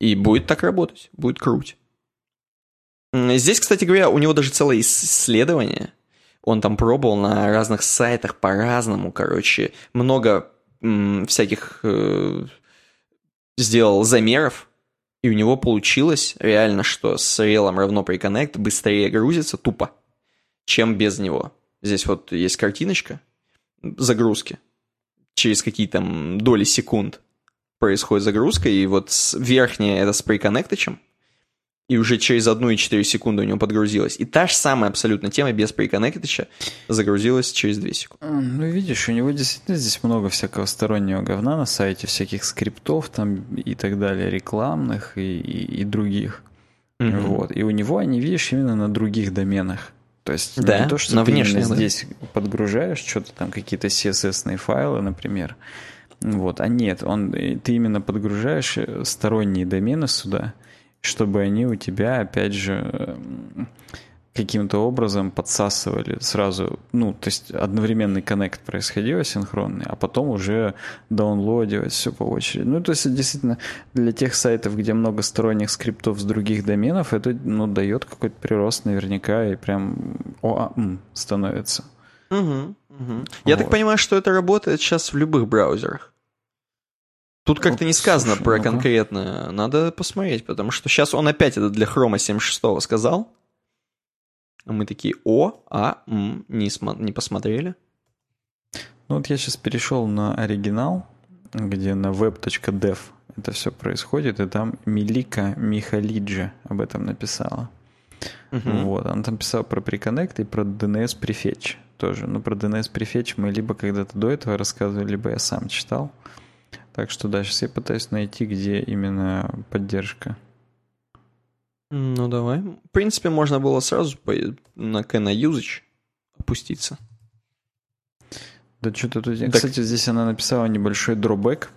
и будет так работать, будет круть. Здесь, кстати говоря, у него даже целое исследование – он там пробовал на разных сайтах по-разному, короче, много м, всяких э, сделал замеров, и у него получилось реально, что с релом равно приконнект быстрее грузится тупо, чем без него. Здесь вот есть картиночка загрузки. Через какие там доли секунд происходит загрузка, и вот верхняя это с приконнекточем, и уже через 1,4 секунды у него подгрузилось. И та же самая абсолютно тема без приконнектича загрузилась через 2 секунды. Ну, видишь, у него действительно здесь много всякого стороннего говна на сайте, всяких скриптов там и так далее, рекламных и, и, и других. Mm-hmm. Вот. И у него они, видишь, именно на других доменах. То есть да, не то, что на ты внешних, именно здесь подгружаешь что-то там, какие-то CSS файлы, например. Вот, а нет, он, ты именно подгружаешь э, сторонние домены сюда, чтобы они у тебя, опять же, каким-то образом подсасывали сразу, ну, то есть одновременный коннект происходил асинхронный, а потом уже даунлодивать все по очереди. Ну, то есть действительно для тех сайтов, где много сторонних скриптов с других доменов, это, ну, дает какой-то прирост наверняка и прям ОАМ становится. Угу, угу. Я вот. так понимаю, что это работает сейчас в любых браузерах. Тут как-то не сказано Слушай, про ну конкретно. Надо посмотреть, потому что сейчас он опять это для Хрома 76 сказал. А мы такие, о, а, м, не, смо- не посмотрели. Ну вот я сейчас перешел на оригинал, где на web.dev это все происходит, и там Милика Михалиджа об этом написала. Uh-huh. Вот, она там писала про Preconnect и про DNS Prefetch тоже. Ну, про DNS Prefetch мы либо когда-то до этого рассказывали, либо я сам читал. Так что да, сейчас я пытаюсь найти, где именно поддержка. Ну, давай. В принципе, можно было сразу по, на Kena Usage опуститься. Да что-то тут... Так... Кстати, здесь она написала небольшой дробэк.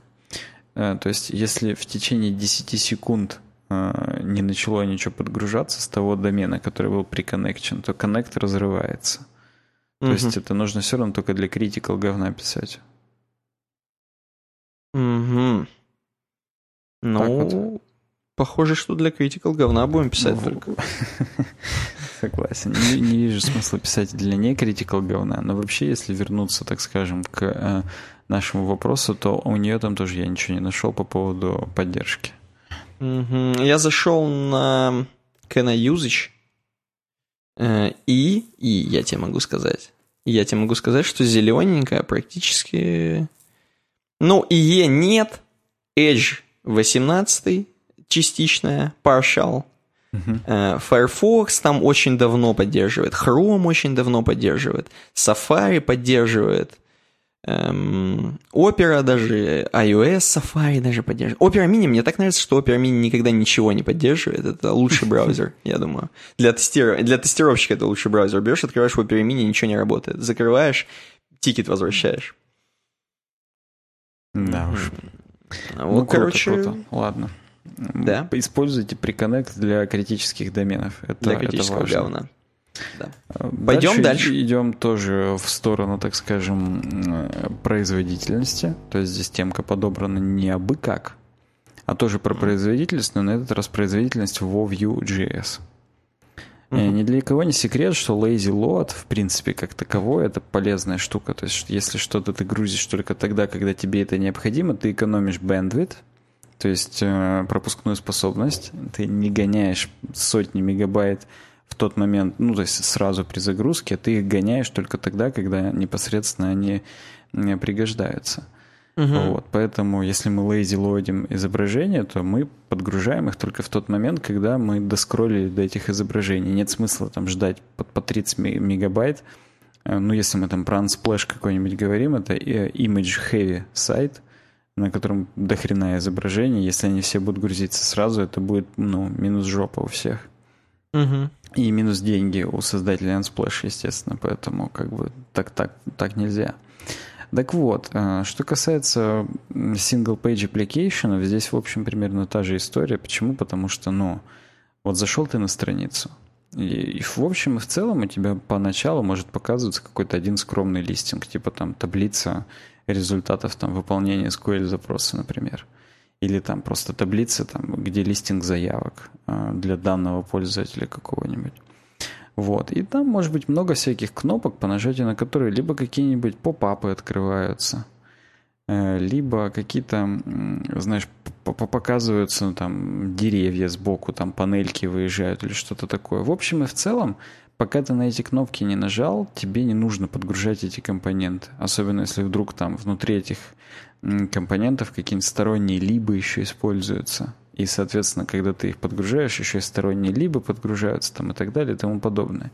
То есть, если в течение 10 секунд э, не начало ничего подгружаться с того домена, который был приконнекчен, то коннект разрывается. То угу. есть это нужно все равно только для critical говна писать. Угу. Ну, вот. похоже, что для Critical говна будем писать ну, только. Согласен. Не, не вижу смысла писать для не Critical говна, но вообще, если вернуться, так скажем, к э, нашему вопросу, то у нее там тоже я ничего не нашел по поводу поддержки. Угу. Я зашел на Kena Usage, э, и, и я тебе могу сказать, я тебе могу сказать, что зелененькая практически ну, IE нет, Edge 18 частичная, partial. Uh-huh. Firefox там очень давно поддерживает, Chrome очень давно поддерживает, Safari поддерживает, эм, Opera даже, iOS Safari даже поддерживает. Opera Mini, мне так нравится, что Opera Mini никогда ничего не поддерживает, это лучший браузер, я думаю. Для, тестиров... для тестировщика это лучший браузер. Берешь, открываешь в Opera Mini, ничего не работает. Закрываешь, тикет возвращаешь. Да уж. Вот, ну, короче... Круто, круто. Ладно. Да. Используйте приконнект для критических доменов. Это, для критического это говна. Да. Э, Пойдем дальше. дальше. Идем тоже в сторону, так скажем, производительности. То есть здесь темка подобрана не абы как, а тоже про производительность, но на этот раз производительность в Vue.js. Mm-hmm. Ни для кого не секрет, что lazy load, в принципе, как таковой, это полезная штука. То есть, если что-то ты грузишь только тогда, когда тебе это необходимо, ты экономишь bandwidth, то есть э, пропускную способность, ты не гоняешь сотни мегабайт в тот момент, ну, то есть сразу при загрузке, ты их гоняешь только тогда, когда непосредственно они пригождаются. Угу. Вот, поэтому, если мы лодим изображения, то мы подгружаем их только в тот момент, когда мы доскроллили до этих изображений. Нет смысла там ждать по, по 30 мегабайт. Э, ну, если мы там про Unsplash какой-нибудь говорим, это image heavy сайт, на котором дохрена изображений. Если они все будут грузиться сразу, это будет, ну, минус жопа у всех. Угу. И минус деньги у создателя Unsplash, естественно. Поэтому как бы так, так, так нельзя. Так вот, э, что касается single-page application, здесь, в общем, примерно та же история. Почему? Потому что, ну, вот зашел ты на страницу, и, и в общем и в целом у тебя поначалу может показываться какой-то один скромный листинг, типа там таблица результатов там выполнения SQL запроса, например. Или там просто таблица, там, где листинг заявок э, для данного пользователя какого-нибудь. Вот. И там может быть много всяких кнопок, по нажатию на которые либо какие-нибудь поп-апы открываются, э, либо какие-то, знаешь, показываются ну, там деревья сбоку, там панельки выезжают или что-то такое. В общем и в целом, пока ты на эти кнопки не нажал, тебе не нужно подгружать эти компоненты. Особенно если вдруг там внутри этих компонентов какие-нибудь сторонние либо еще используются. И, соответственно, когда ты их подгружаешь, еще и сторонние либо подгружаются там и так далее и тому подобное.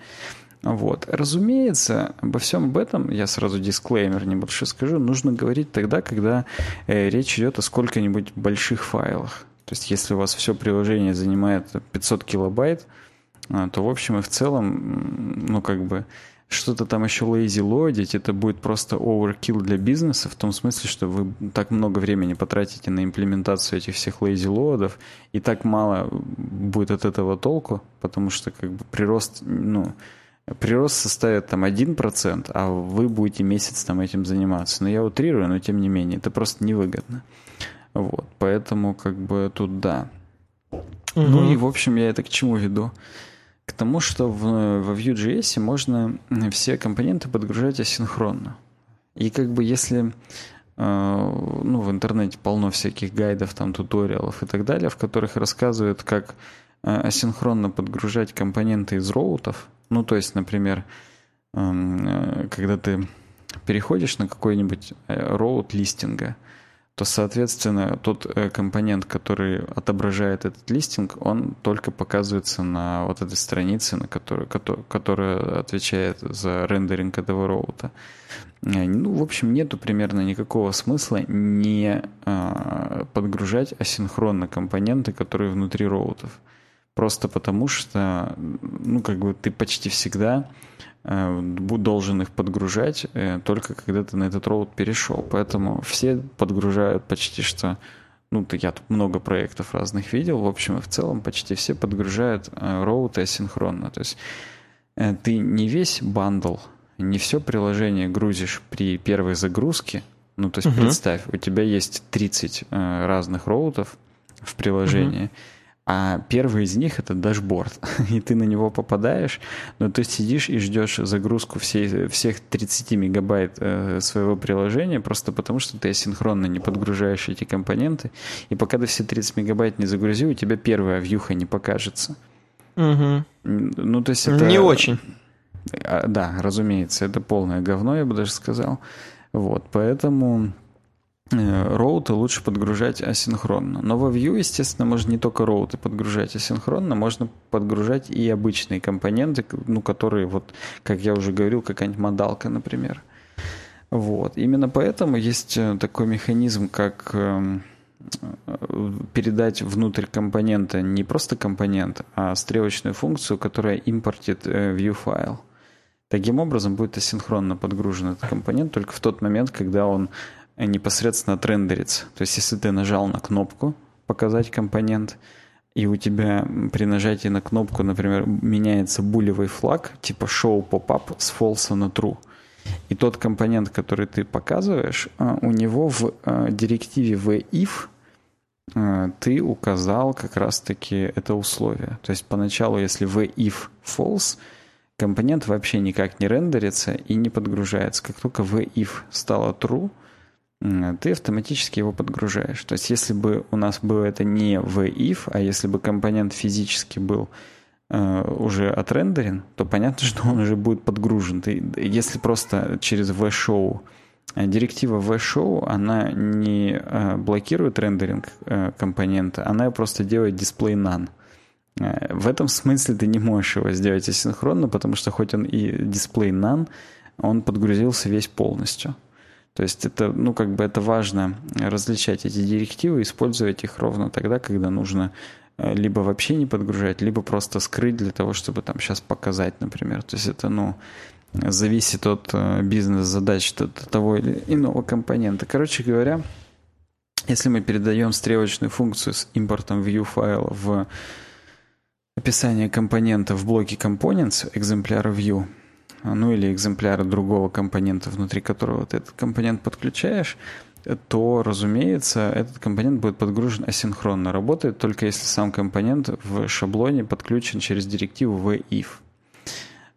Вот. Разумеется, обо всем об этом, я сразу дисклеймер небольшой скажу, нужно говорить тогда, когда э, речь идет о сколько-нибудь больших файлах. То есть, если у вас все приложение занимает 500 килобайт, э, то, в общем и в целом, ну, как бы, что-то там еще lazy лодить, это будет просто overkill для бизнеса, в том смысле, что вы так много времени потратите на имплементацию этих всех lazy лодов, и так мало будет от этого толку, потому что как бы прирост, ну, прирост составит там 1%, а вы будете месяц там этим заниматься. Но я утрирую, но тем не менее, это просто невыгодно. Вот, поэтому как бы тут да. Угу. Ну и в общем я это к чему веду? К тому, что в, во Vue.js можно все компоненты подгружать асинхронно. И как бы если э, ну, в интернете полно всяких гайдов, там, туториалов и так далее, в которых рассказывают, как э, асинхронно подгружать компоненты из роутов, ну, то есть, например, эм, э, когда ты переходишь на какой-нибудь э, роут листинга, то, соответственно, тот э, компонент, который отображает этот листинг, он только показывается на вот этой странице, на которую, которая отвечает за рендеринг этого роута. Ну, в общем, нету примерно никакого смысла не подгружать асинхронно компоненты, которые внутри роутов. Просто потому что, ну, как бы ты почти всегда э, должен их подгружать э, только когда ты на этот роут перешел. Поэтому все подгружают почти что ну, я тут много проектов разных видел, в общем и в целом почти все подгружают э, роуты асинхронно. То есть ты не весь bundle, не все приложение грузишь при первой загрузке. Ну, то есть uh-huh. представь, у тебя есть 30 разных роутов в приложении. Uh-huh а первый из них это dashboard, и ты на него попадаешь, но ты сидишь и ждешь загрузку всей, всех 30 мегабайт э, своего приложения, просто потому что ты асинхронно не подгружаешь эти компоненты, и пока ты все 30 мегабайт не загрузил, у тебя первая вьюха не покажется. Угу. Ну, то есть это... Не очень. А, да, разумеется, это полное говно, я бы даже сказал. Вот, поэтому роуты лучше подгружать асинхронно. Но во Vue, естественно, можно не только роуты подгружать асинхронно, можно подгружать и обычные компоненты, ну, которые, вот, как я уже говорил, какая-нибудь модалка, например. Вот. Именно поэтому есть э, такой механизм, как эм, э, передать внутрь компонента не просто компонент, а стрелочную функцию, которая импортит view файл. Таким образом будет асинхронно подгружен этот компонент только в тот момент, когда он непосредственно отрендерится. То есть если ты нажал на кнопку «Показать компонент», и у тебя при нажатии на кнопку, например, меняется булевый флаг, типа show pop-up с false на true, и тот компонент, который ты показываешь, а, у него в а, директиве v-if а, ты указал как раз-таки это условие. То есть поначалу, если v-if false, компонент вообще никак не рендерится и не подгружается. Как только v-if стало true – ты автоматически его подгружаешь. То есть если бы у нас было это не в if, а если бы компонент физически был э, уже отрендерен, то понятно, что он уже будет подгружен. Ты, если просто через vshow э, Директива vshow, она не э, блокирует рендеринг компонента, она просто делает display none. В этом смысле ты не можешь его сделать асинхронно, потому что хоть он и display none, он подгрузился весь полностью. То есть это, ну, как бы это важно различать эти директивы, использовать их ровно тогда, когда нужно э, либо вообще не подгружать, либо просто скрыть для того, чтобы там сейчас показать, например. То есть это, ну, зависит от э, бизнес-задач того или иного компонента. Короче говоря, если мы передаем стрелочную функцию с импортом view файла в описание компонента в блоке components, экземпляра view, ну или экземпляра другого компонента, внутри которого ты этот компонент подключаешь, то, разумеется, этот компонент будет подгружен асинхронно. Работает только если сам компонент в шаблоне подключен через директиву v-if.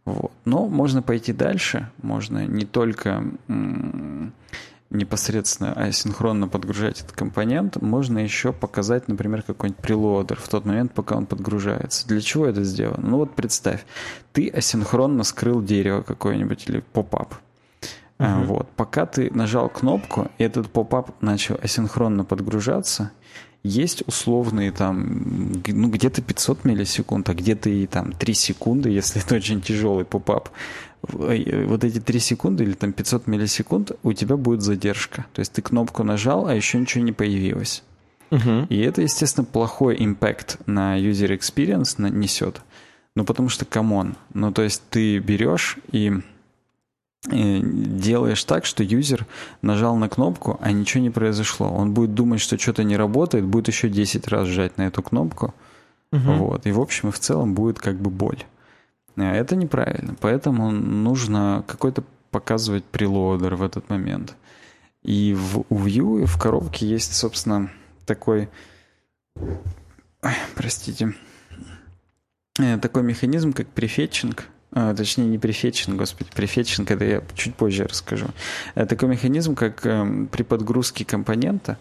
Вот. Но можно пойти дальше, можно не только непосредственно асинхронно подгружать этот компонент, можно еще показать, например, какой-нибудь preloader в тот момент, пока он подгружается. Для чего это сделано? Ну вот представь, ты асинхронно открыл drawer какой-нибудь или pop-up. Uh-huh. Вот. Пока ты нажал кнопку, и этот pop-up начал асинхронно подгружаться, есть условные там, ну, где-то 500 миллисекунд, а где-то и там 3 секунды, если это очень тяжелый pop-up. Э, вот эти 3 секунды или там 500 миллисекунд у тебя будет задержка. То есть ты кнопку нажал, а еще ничего не появилось. Угу. И это, естественно, плохой impact на user experience несет. Ну, потому что, come on, ну, то есть ты берешь и делаешь так, что юзер нажал на кнопку, а ничего не произошло. Он будет думать, что что-то не работает, будет еще 10 раз жать на эту кнопку. Угу. Вот. И в общем и в целом будет как бы боль. А это неправильно. Поэтому нужно какой-то показывать прелодер в этот момент. И в, у Vue в коробке есть, собственно, такой... Ой, простите. Э, такой механизм, как префетчинг – а, точнее, не префетчинг, господи, префетчинг, это я чуть позже расскажу. Это такой механизм, как э, при подгрузке компонента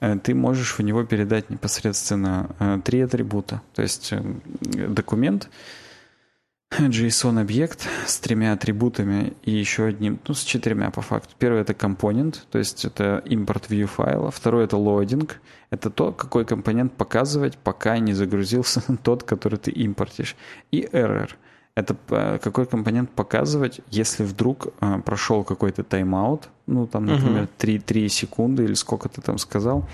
э, ты можешь в него передать непосредственно э, три атрибута. То есть э, документ, JSON-объект с тремя атрибутами и еще одним, ну, с четырьмя по факту. Первый — это компонент, то есть это импорт view файла. Второй — это loading. Это то, какой компонент показывать, пока не загрузился тот, который ты импортишь. И error — это э, какой компонент показывать, если вдруг э, прошел какой-то тайм-аут, ну, там, например, uh-huh. 3, 3 секунды или сколько ты там сказал,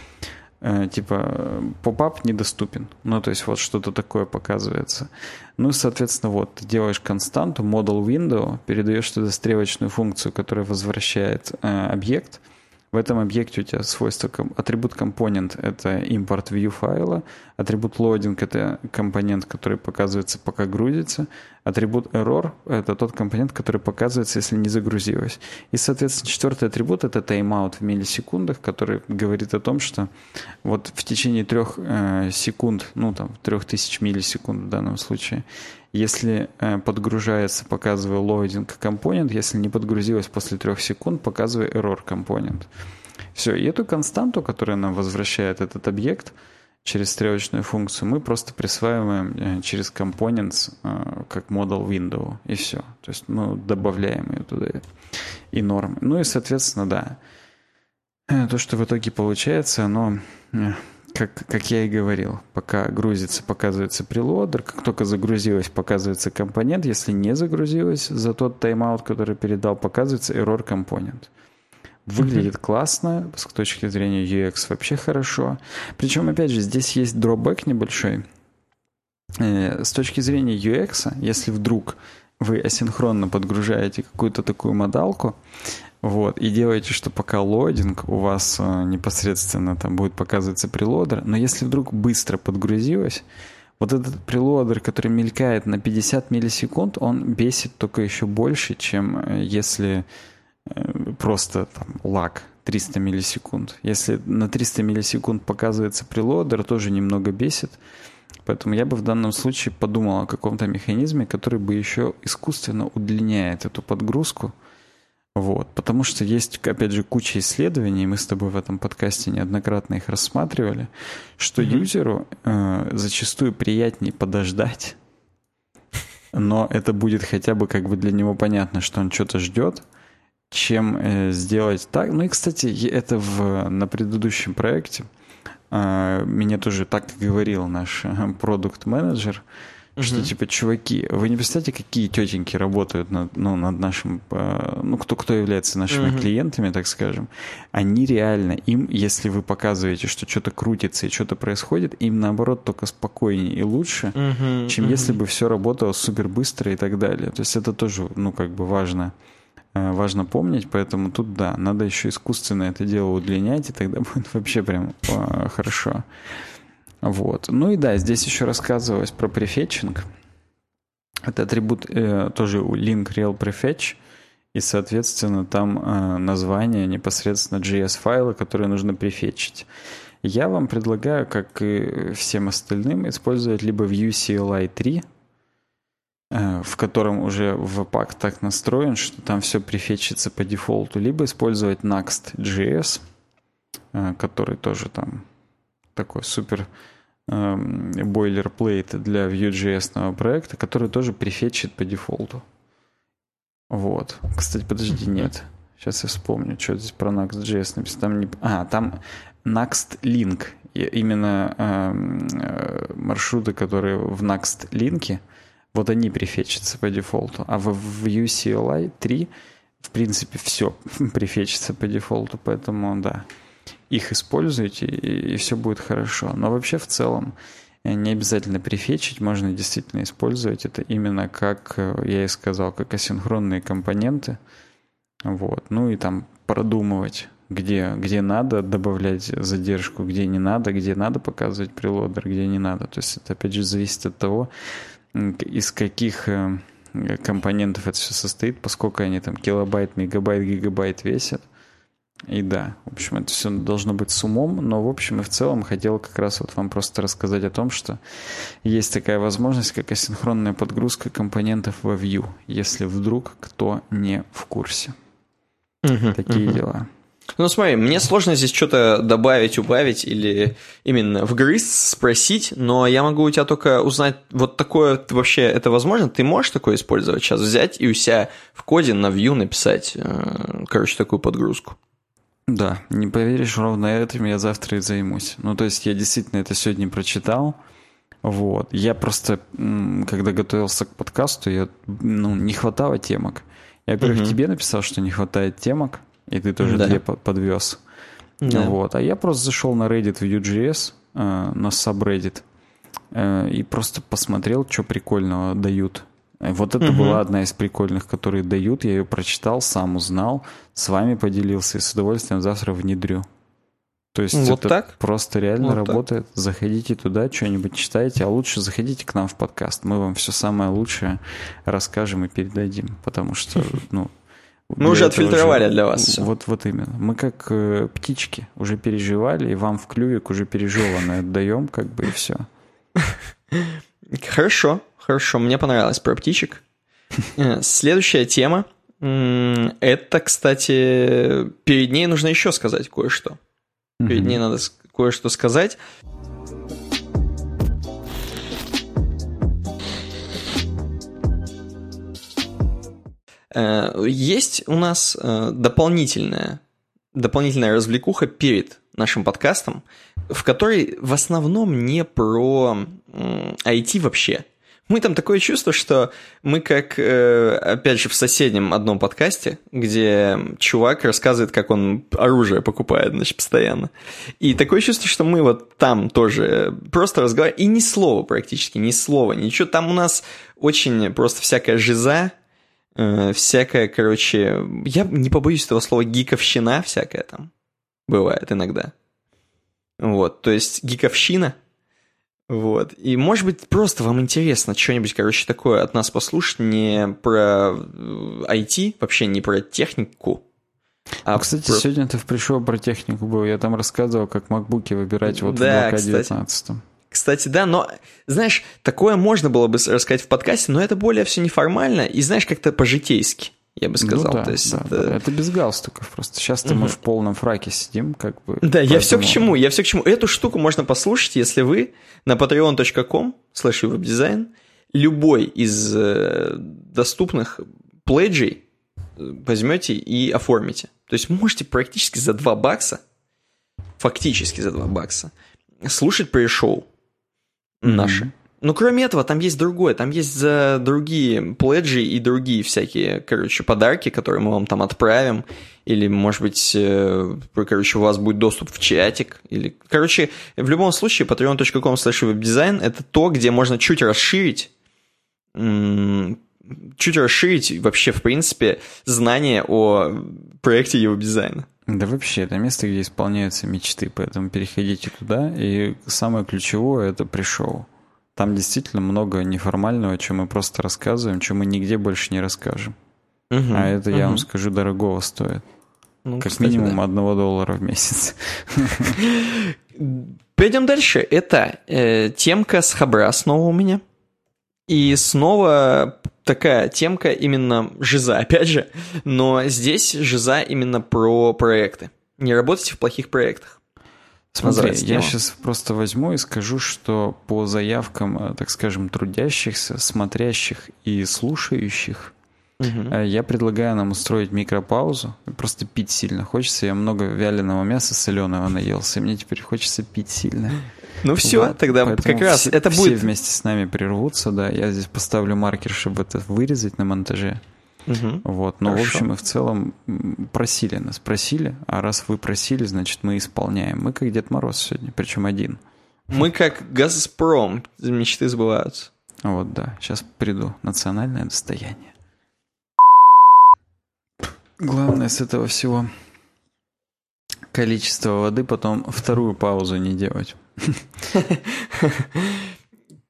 типа, поп-ап недоступен. Ну, то есть вот что-то такое показывается. Ну, соответственно, вот, ты делаешь константу, model window, передаешь туда стрелочную функцию, которая возвращает э, объект — в этом объекте у тебя свойство, атрибут компонент — это импорт view файла, атрибут loading — это компонент, который показывается, пока грузится, атрибут error — это тот компонент, который показывается, если не загрузилось. И, соответственно, четвертый атрибут — это timeout в миллисекундах, который говорит о том, что вот в течение трех э, секунд, ну там трех тысяч миллисекунд в данном случае, если э, подгружается, показывая loading компонент, если не подгрузилось после трех секунд, показывая error компонент. Все, и эту константу, которая нам возвращает этот объект через стрелочную функцию, мы просто присваиваем э, через components э, как model window, и все. То есть мы добавляем ее туда и нормы. Ну и, соответственно, да, то, что в итоге получается, оно как, как я и говорил, пока грузится, показывается прелодер, как только загрузилась, показывается компонент, если не загрузилась за тот тайм-аут, который передал, показывается error компонент. Выглядит mm-hmm. классно, с точки зрения UX вообще хорошо. Причем, опять же, здесь есть дробэк небольшой. Э, с точки зрения UX, если вдруг вы асинхронно подгружаете какую-то такую модалку, вот, и делаете, что пока лодинг у вас э, непосредственно там будет показываться прелодер, но если вдруг быстро подгрузилось, вот этот прелодер, который мелькает на 50 миллисекунд, он бесит только еще больше, чем э, если э, просто там лаг 300 миллисекунд. Если на 300 миллисекунд показывается прелодер, тоже немного бесит. Поэтому я бы в данном случае подумал о каком-то механизме, который бы еще искусственно удлиняет эту подгрузку, вот, потому что есть, опять же, куча исследований, мы с тобой в этом подкасте неоднократно их рассматривали, что mm-hmm. юзеру э, зачастую приятнее подождать, но это будет хотя бы как бы для него понятно, что он что-то ждет, чем э, сделать так. Ну и, кстати, это в, на предыдущем проекте э, меня тоже так говорил наш э, продукт-менеджер, Угу. Что типа, чуваки, вы не представляете, какие тетеньки работают над, ну, над нашим, э, ну, кто, кто является нашими клиентами, так скажем. Они реально, им, если вы показываете, что что-то крутится и что-то происходит, им наоборот только спокойнее и лучше, чем если бы все работало супер быстро и так далее. То есть это тоже, ну, как бы важно э, важно помнить, поэтому тут, да, надо еще искусственно это дело удлинять, и тогда будет вообще прям э, хорошо. Вот. Ну и да, здесь еще рассказывалось про префетчинг. Это атрибут э, тоже у link real prefetch, и, соответственно, там э, название непосредственно JS-файла, которые нужно префетчить. Я вам предлагаю, как и всем остальным, использовать либо Vue CLI 3, э, в котором уже Webpack так настроен, что там все префетчится по дефолту, либо использовать Next.js, э, который тоже там такой супер бойлерплейт для Vue.js проекта, который тоже префетчит по дефолту. Вот. Кстати, подожди, нет. Сейчас я вспомню, что здесь про Next.js написано. Там не... А, там Next Link. Именно эм, э, маршруты, которые в Next Link, вот они префетчатся по дефолту. А в, в UCLI 3, в принципе, все префетчится по дефолту, поэтому, да, их используйте, и, и все будет хорошо. Но вообще, в целом, не обязательно префетчить, можно действительно использовать это именно как, э, я и сказал, как асинхронные компоненты. Вот. Ну и там продумывать, где, где надо добавлять задержку, где не надо, где надо показывать прилодер, где не надо. То есть это опять же зависит от того, из каких э, компонентов это все состоит, поскольку они там килобайт, мегабайт, гигабайт весят. И да, в общем, это все должно быть с умом, но в общем и в целом хотел как раз вот вам просто рассказать о том, что есть такая возможность, как асинхронная подгрузка компонентов во Vue, если вдруг кто не в курсе. Угу, Такие угу. дела. Ну смотри, мне сложно здесь что-то добавить, убавить или именно вгрызть, спросить, но я могу у тебя только узнать, вот такое вообще это возможно? Ты можешь такое использовать сейчас? Взять и у себя в коде на Vue написать, э, короче, такую подгрузку? Да, не поверишь, ровно этим я завтра и займусь. Ну, то есть я действительно это сегодня прочитал. Вот. Я просто, когда готовился к подкасту, я, ну, не хватало темок. Я, во-первых, угу. тебе написал, что не хватает темок, и ты тоже да. две подвез. Да. Вот. А я просто зашел на Reddit в Vue.js, э, на subreddit, э, и просто посмотрел, что прикольного дают вот это угу. была одна из прикольных, которые дают. Я ее прочитал, сам узнал, с вами поделился и с удовольствием завтра внедрю. То есть вот это так? просто реально вот работает. Так. Заходите туда, что-нибудь читайте, а лучше заходите к нам в подкаст. Мы вам все самое лучшее расскажем и передадим, потому что, ну, мы уже отфильтровали уже, для вас все. Вот, вот именно. Мы как э, птички уже переживали, и вам в клювик уже пережеванное отдаем, как бы и все. Хорошо. Хорошо, мне понравилось про птичек. Э, следующая тема. Это, кстати, перед ней нужно еще сказать кое-что. Перед ней надо кое-что сказать. Э, есть у нас э, дополнительная, дополнительная развлекуха перед нашим подкастом, в которой в основном не про IT вообще. Мы там такое чувство, что мы как, э, опять же, в соседнем одном подкасте, где чувак рассказывает, как он оружие покупает, значит, постоянно. И такое чувство, что мы вот там тоже просто разговариваем, и ни слова практически, ни слова, ничего. Там у нас очень просто всякая жиза, э, всякая, короче, я не побоюсь этого слова, гиковщина всякая там бывает иногда. Вот, то есть гиковщина – вот. И, может быть, просто вам интересно что-нибудь, короче, такое от нас послушать не про IT, э, вообще не про технику. А, а кстати, про... сегодня ты пришел про технику был. Я там рассказывал, как макбуки выбирать вот да, в 19 Кстати, да, но, знаешь, такое можно было бы рассказать в подкасте, но это более все неформально и, знаешь, как-то по-житейски я бы сказал. Ну, да, То есть да, это... Да, это без галстуков просто. Сейчас угу. мы в полном фраке сидим, как бы. Да, поэтому... я все к чему, я все к чему. Эту штуку можно послушать, если вы на patreon.com slash webdesign любой из э, доступных пледжей э, возьмете и оформите. То есть можете практически за 2 бакса, фактически за 2 бакса, слушать пришоу mm-hmm. наши. Но кроме этого, там есть другое, там есть за другие пледжи и другие всякие, короче, подарки, которые мы вам там отправим, или, может быть, э, короче, у вас будет доступ в чатик, или, короче, в любом случае, patreon.com slash webdesign это то, где можно чуть расширить, чуть расширить вообще, в принципе, знание о проекте веб-дизайна. Да вообще, это место, где исполняются мечты, поэтому переходите туда, и самое ключевое – это пришел. Там действительно много неформального, чем мы просто рассказываем, чем мы нигде больше не расскажем. Угу, а это, угу. я вам скажу, дорогого стоит. Ну, как кстати, минимум да. одного доллара в месяц. Пойдем дальше. Это э, темка с Хабра снова у меня. И снова такая темка именно жиза, опять же. Но здесь жиза именно про проекты. Не работайте в плохих проектах. Смотри, я сейчас просто возьму и скажу, что по заявкам, э, так скажем, трудящихся, смотрящих и слушающих, Угу. Я предлагаю нам устроить микропаузу. Просто пить сильно хочется. Я много вяленого мяса соленого наелся, и мне теперь хочется пить сильно. Ну все, вот. тогда как раз все, это все будет... вместе с нами прервутся, да. Я здесь поставлю маркер, чтобы это вырезать на монтаже. Угу. Вот. Но, Хорошо. в общем и в целом просили нас, просили, а раз вы просили, значит мы исполняем. Мы как Дед Мороз сегодня, причем один. Мы как Газпром, мечты сбываются. Вот, да. Сейчас приду. Национальное достояние. Главное с этого всего количество воды, потом вторую паузу не делать.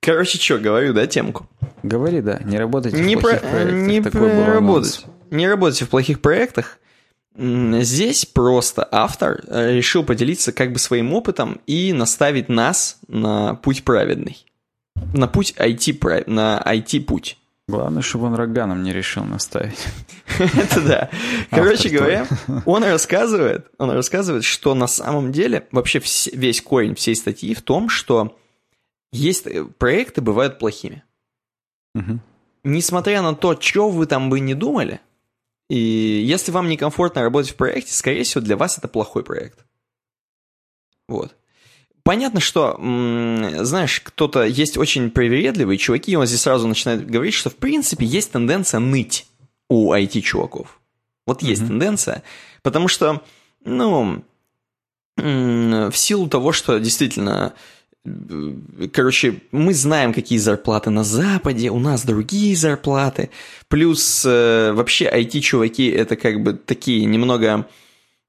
Короче, что, говорю, да, темку? Говори, да. Не работайте не в плохих про... проектах. Не Такой работать. Не работайте в плохих проектах. Здесь просто автор э, решил поделиться как бы своим опытом и наставить нас на путь праведный. На путь IT, на IT-путь. Главное, чтобы он роганом не решил наставить. Это да. Короче говоря, он рассказывает, он рассказывает, что на самом деле вообще весь корень всей статьи в том, что есть э, проекты бывают плохими. Несмотря на то, что вы там бы не думали, и если вам некомфортно работать в проекте, скорее всего, для вас это плохой проект. Вот. Понятно, что, знаешь, кто-то есть очень привередливый, чуваки, и он здесь сразу начинает говорить, что, в принципе, есть тенденция ныть у IT-чуваков. Вот есть mm-hmm. тенденция, потому что, ну, в силу того, что действительно, короче, мы знаем, какие зарплаты на Западе, у нас другие зарплаты, плюс э, вообще IT-чуваки это как бы такие немного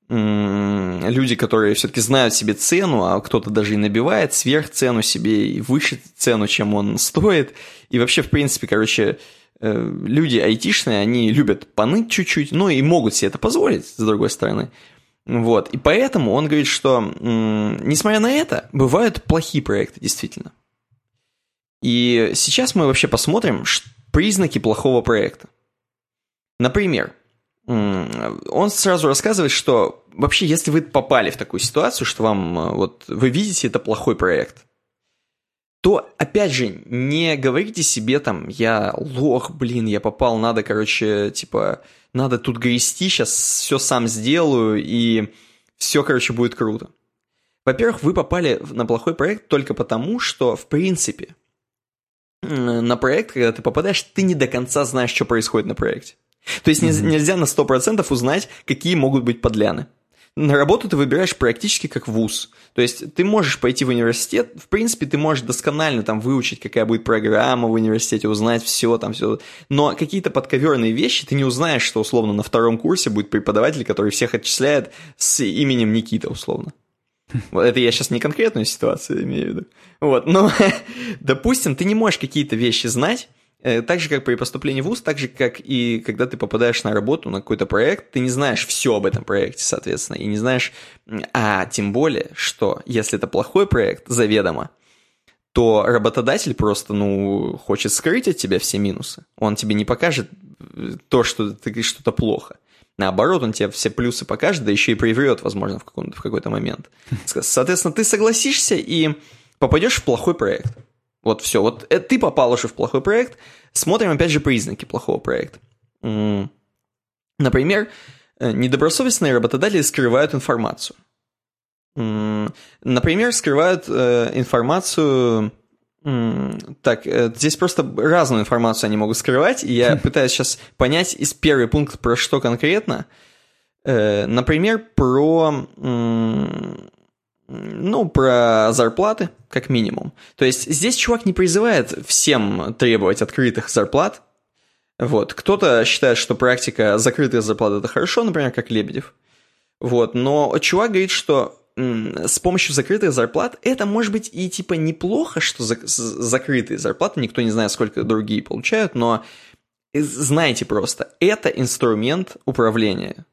люди, которые все-таки знают себе цену, а кто-то даже и набивает сверх цену себе и выше цену, чем он стоит. И вообще, в принципе, короче, э, люди айтишные, они любят поныть чуть-чуть, ну и могут себе это позволить, с другой стороны. Вот. И поэтому он говорит, что, несмотря на это, бывают плохие проекты, действительно. И сейчас мы вообще посмотрим признаки плохого проекта. Например, он сразу рассказывает, что вообще, если вы попали в такую ситуацию, что вам э, вот вы видите это плохой проект, то, опять же, не говорите себе там, я лох, блин, я попал, надо, короче, типа, надо тут грести, сейчас все сам сделаю, и все, короче, будет круто. Во-первых, вы попали на плохой проект только потому, что, в принципе, на проект, когда ты попадаешь, ты не до конца знаешь, что происходит на проекте. То есть mm-hmm. нельзя на 100% узнать, какие могут быть подляны. На работу ты выбираешь практически как вуз. То есть ты можешь пойти в университет, в принципе, ты можешь досконально там выучить, какая будет программа в университете, узнать все там, все. Но какие-то подковерные вещи ты не узнаешь, что условно на втором курсе будет преподаватель, который всех отчисляет с именем Никита, условно. Вот это я сейчас не конкретную ситуацию имею в виду. Вот, но, допустим, ты не можешь какие-то вещи знать, так же, как при поступлении в ВУЗ, так же, как и когда ты попадаешь на работу, на какой-то проект, ты не знаешь все об этом проекте, соответственно, и не знаешь, а тем более, что если это плохой проект, заведомо, то работодатель просто, ну, хочет скрыть от тебя все минусы. Он тебе не покажет э, то, что ты что-то плохо. Наоборот, он тебе все плюсы покажет, да еще и приврет, возможно, в, в какой-то момент. Соответственно, ты согласишься и попадешь в плохой проект. Вот все. Вот это ты попал уже в плохой проект. Смотрим, опять же, признаки плохого проекта. Например, э, недобросовестные работодатели скрывают информацию. Например, скрывают э, информацию... Так, э, здесь просто разную информацию они могут скрывать, и я пытаюсь сейчас понять из первый пункт про что конкретно. Например, про ну, про зарплаты, как минимум. То есть здесь чувак не призывает всем требовать открытых зарплат. Вот. Кто-то считает, что практика закрытых зарплат это хорошо, например, как Лебедев. Вот. Но чувак говорит, что с помощью закрытых зарплат это может быть и типа неплохо, что за, закрытые зарплаты, никто не знает, сколько другие получают, но знаете просто, это инструмент управления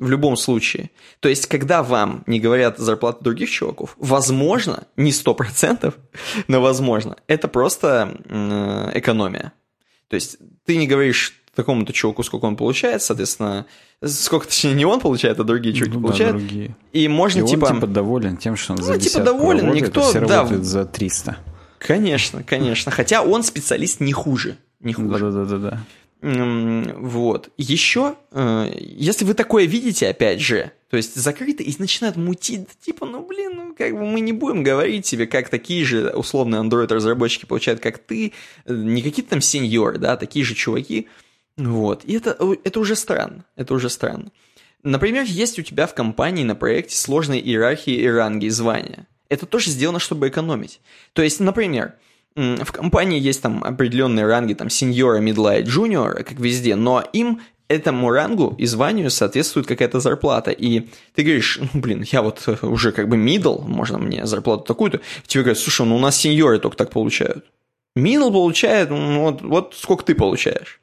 в любом случае. То есть, когда вам не говорят зарплаты других чуваков, возможно, не сто процентов, но возможно, это просто экономия. То есть, ты не говоришь такому-то чуваку, сколько он получает, соответственно, сколько, точнее, не он получает, а другие чуваки ну, получают. Да, другие. И можно, и типа... он, типа, доволен тем, что он ну, за типа, доволен, работает, никто... а все да, работают за 300. Конечно, конечно. Хотя он специалист не хуже. Не хуже. Да-да-да-да. Вот. Еще, э, если вы такое видите, опять же, то есть закрыто и начинают мутить, типа, ну, блин, ну, как бы мы не будем говорить тебе, как такие же условные Android-разработчики получают, как ты, э, не какие-то там сеньоры, да, такие же чуваки, вот. И это, это уже странно, это уже странно. Например, есть у тебя в компании на проекте сложные иерархии и ранги звания. Это тоже сделано, чтобы экономить. То есть, например, в компании есть там определенные ранги, там, сеньора, мидла и джуниора, как везде, но им этому рангу и званию соответствует какая-то зарплата. И ты говоришь, ну, блин, я вот э, уже как бы мидл, можно мне зарплату такую-то. Тебе говорят, слушай, ну у нас сеньоры только так получают. Мидл получает, ну, вот, вот сколько ты получаешь.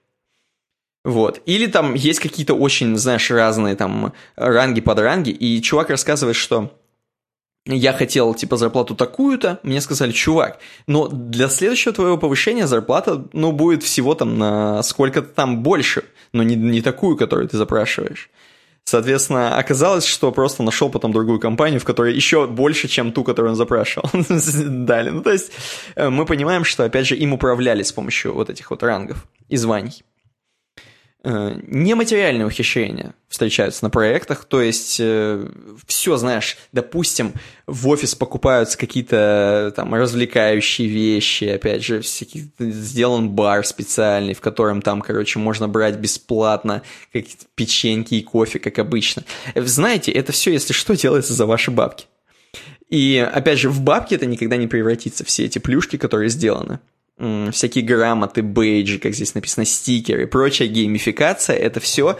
Вот. Или там есть какие-то очень, знаешь, разные там ранги под ранги, и чувак рассказывает, что я хотел, типа, зарплату такую-то, мне сказали, чувак, но для следующего твоего повышения зарплата, ну, будет всего там на сколько-то там больше, но не, не такую, которую ты запрашиваешь. Соответственно, оказалось, что просто нашел потом другую компанию, в которой еще больше, чем ту, которую он запрашивал. Дали. Ну, то есть э, мы понимаем, что, опять же, им управляли с помощью вот этих вот рангов и званий. Э, нематериальные ухищрения встречаются на проектах, то есть э, все, знаешь, допустим, в офис покупаются какие-то там развлекающие вещи, опять же, всякий, сделан бар специальный, в котором там, короче, можно брать бесплатно какие-то печеньки и кофе, как обычно. Знаете, это все, если что, делается за ваши бабки. И, опять же, в бабки это никогда не превратится, все эти плюшки, которые сделаны всякие грамоты, бейджи, как здесь написано, стикеры, прочая геймификация, это все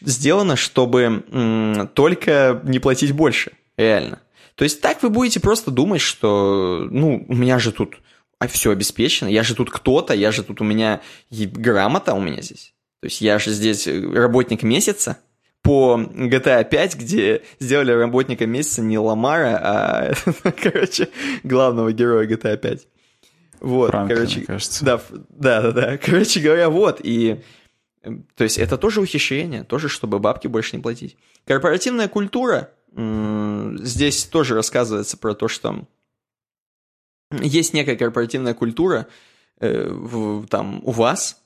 сделано, чтобы только не платить больше, реально. То есть так вы будете просто думать, что, ну, у меня же тут а все обеспечено, я же тут кто-то, я же тут у меня грамота у меня здесь. То есть я же здесь работник месяца по GTA 5, где сделали работника месяца не Ламара, а, короче, главного героя GTA 5. Вот, Франклин, короче, кажется. Да, да, да, да. Короче говоря, вот, и... Эм, то есть это тоже ухищрение, тоже, чтобы бабки больше не платить. Корпоративная культура, здесь тоже рассказывается про то, что есть некая корпоративная культура э, там у вас,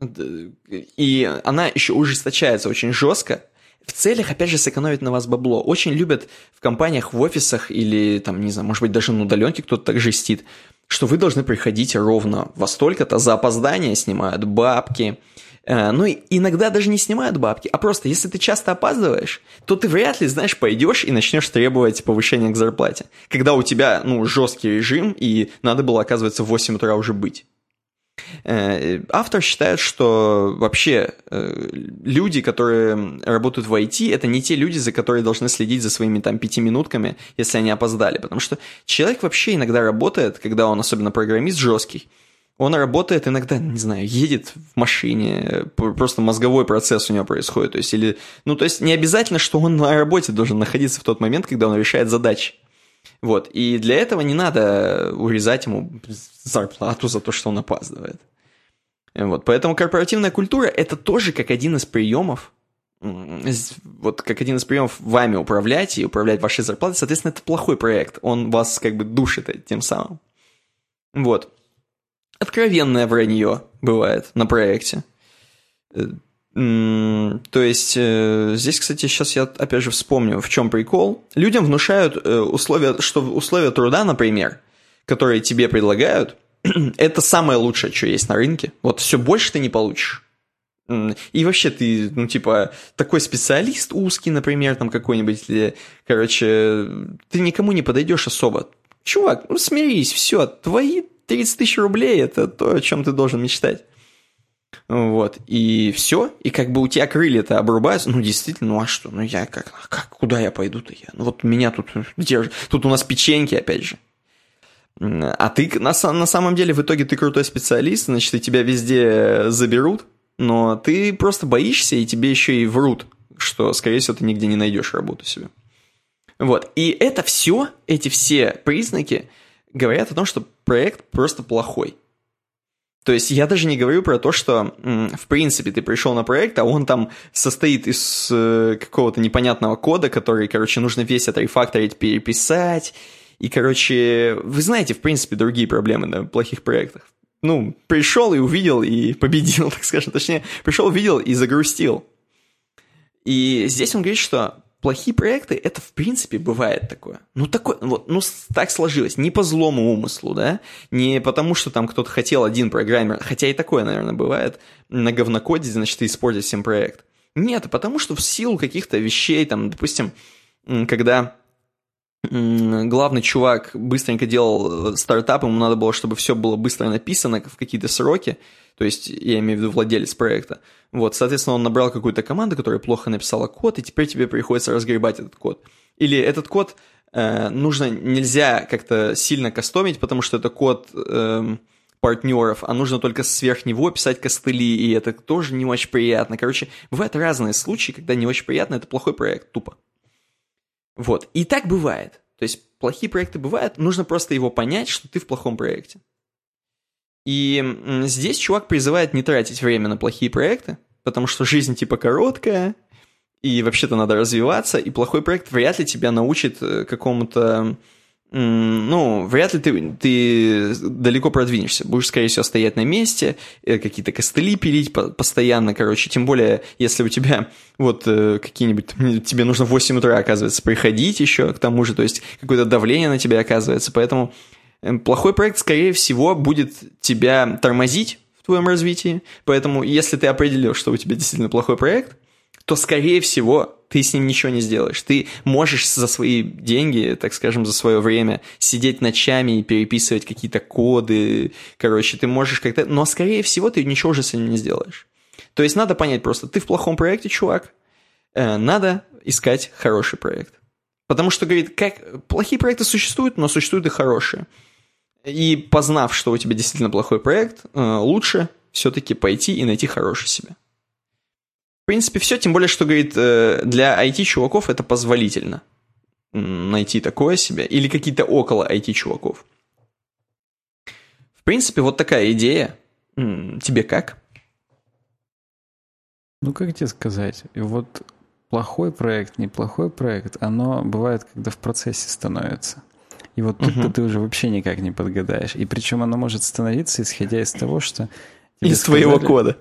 и она еще ужесточается очень жестко, в целях, опять же, сэкономить на вас бабло. Очень любят в компаниях, в офисах или, там, не знаю, может быть, даже на удаленке кто-то так жестит, что вы должны приходить ровно во столько-то, за опоздание снимают бабки. Э, ну, иногда даже не снимают бабки, а просто, если ты часто опаздываешь, то ты вряд ли, знаешь, пойдешь и начнешь требовать повышения к зарплате. Когда у тебя, ну, жесткий режим, и надо было, оказывается, в 8 утра уже быть. Э, автор считает, что вообще э, люди, которые работают в IT, это не те люди, за которые должны следить за своими там пятиминутками, если они опоздали. Потому что человек вообще иногда работает, когда он особенно программист жесткий, он работает иногда, не знаю, едет в машине, просто мозговой процесс у него происходит. То есть, или, ну, то есть не обязательно, что он на работе должен находиться в тот момент, когда он решает задачи. Вот, и для этого не надо урезать ему зарплату за то, что он опаздывает. Вот, поэтому корпоративная культура – это тоже как один из приемов, вот как один из приемов вами управлять и управлять вашей зарплатой, соответственно, это плохой проект, он вас как бы душит тем самым. Вот. Откровенное вранье бывает на проекте. То есть, э, здесь, кстати, сейчас я опять же вспомню, в чем прикол. Людям внушают э, условия, что условия труда, например, которые тебе предлагают, это самое лучшее, что есть на рынке. Вот все больше ты не получишь. И вообще ты, ну, типа, такой специалист узкий, например, там какой-нибудь, или, короче, ты никому не подойдешь особо. Чувак, ну смирись, все, твои 30 тысяч рублей – это то, о чем ты должен мечтать. Вот, и все, и как бы у тебя крылья-то обрубаются, ну, действительно, ну, а что, ну, я как, как куда я пойду-то я? Ну, вот меня тут, где, тут у нас печеньки, опять же. А ты, на, на самом деле, в итоге ты крутой специалист, значит, и тебя везде заберут, но ты просто боишься, и тебе еще и врут, что, скорее всего, ты нигде не найдешь работу себе. Вот, и это все, эти все признаки говорят о том, что проект просто плохой. То есть я даже не говорю про то, что, в принципе, ты пришел на проект, а он там состоит из э, какого-то непонятного кода, который, короче, нужно весь отрефакторить, переписать. И, короче, вы знаете, в принципе, другие проблемы на плохих проектах. ну, пришел и увидел и победил, так скажем. Точнее, пришел, увидел и загрустил. И здесь он говорит, что плохие проекты, это в принципе бывает такое. Ну, такое, вот, ну, так сложилось. Не по злому умыслу, да? Не потому, что там кто-то хотел один программер, хотя и такое, наверное, бывает, на говнокоде, значит, и испортить всем проект. Нет, потому что в силу каких-то вещей, там, допустим, когда главный чувак быстренько делал э, стартап, ему надо было, чтобы все было быстро написано в какие-то сроки, то есть я имею в виду владелец проекта. Вот, соответственно, он набрал какую-то команду, которая плохо написала код, и теперь тебе приходится разгребать этот код. Или этот код э, нужно, нельзя как-то сильно кастомить, потому что это код э, партнеров, а нужно только сверх него писать костыли, и это тоже не очень приятно. Короче, бывают разные случаи, когда не очень приятно, это плохой проект, тупо. Вот, и так бывает. То есть плохие проекты бывают, нужно просто его понять, что ты в плохом проекте. И здесь чувак призывает не тратить время на плохие проекты, потому что жизнь типа короткая, и вообще-то надо развиваться, и плохой проект вряд ли тебя научит э, какому-то... Ну, вряд ли ты, ты далеко продвинешься. Будешь, скорее всего, стоять на месте, э, какие-то костыли пилить постоянно, короче. Тем более, если у тебя вот э, какие-нибудь... Тебе нужно в 8 утра, оказывается, приходить еще к тому же, то есть какое-то давление на тебя оказывается. Поэтому Эм, плохой проект, скорее всего, будет тебя тормозить в твоем развитии. Поэтому, если ты определил, что у тебя действительно плохой проект, то, скорее всего, ты с ним ничего не сделаешь. Ты можешь за свои деньги, так скажем, за свое время сидеть ночами и переписывать какие-то коды. Короче, ты можешь как-то... Но, скорее всего, ты ничего уже с этим не сделаешь. То есть надо понять просто, ты в плохом проекте, чувак, э, надо искать хороший проект. Потому что, говорит, как плохие проекты существуют, но существуют и хорошие. И познав, что у тебя действительно плохой проект, э, лучше все-таки пойти и найти хороший себе. В принципе, все, тем более, что, говорит, э, для IT-чуваков это позволительно найти такое себе, или какие-то около IT-чуваков. В принципе, вот такая идея. Тебе как? Ну, как тебе сказать? Вот плохой проект, неплохой проект, оно бывает, когда в процессе становится. И вот тут угу. ты уже вообще никак не подгадаешь. И причем оно может становиться, исходя из того, что... Из сказали, твоего кода.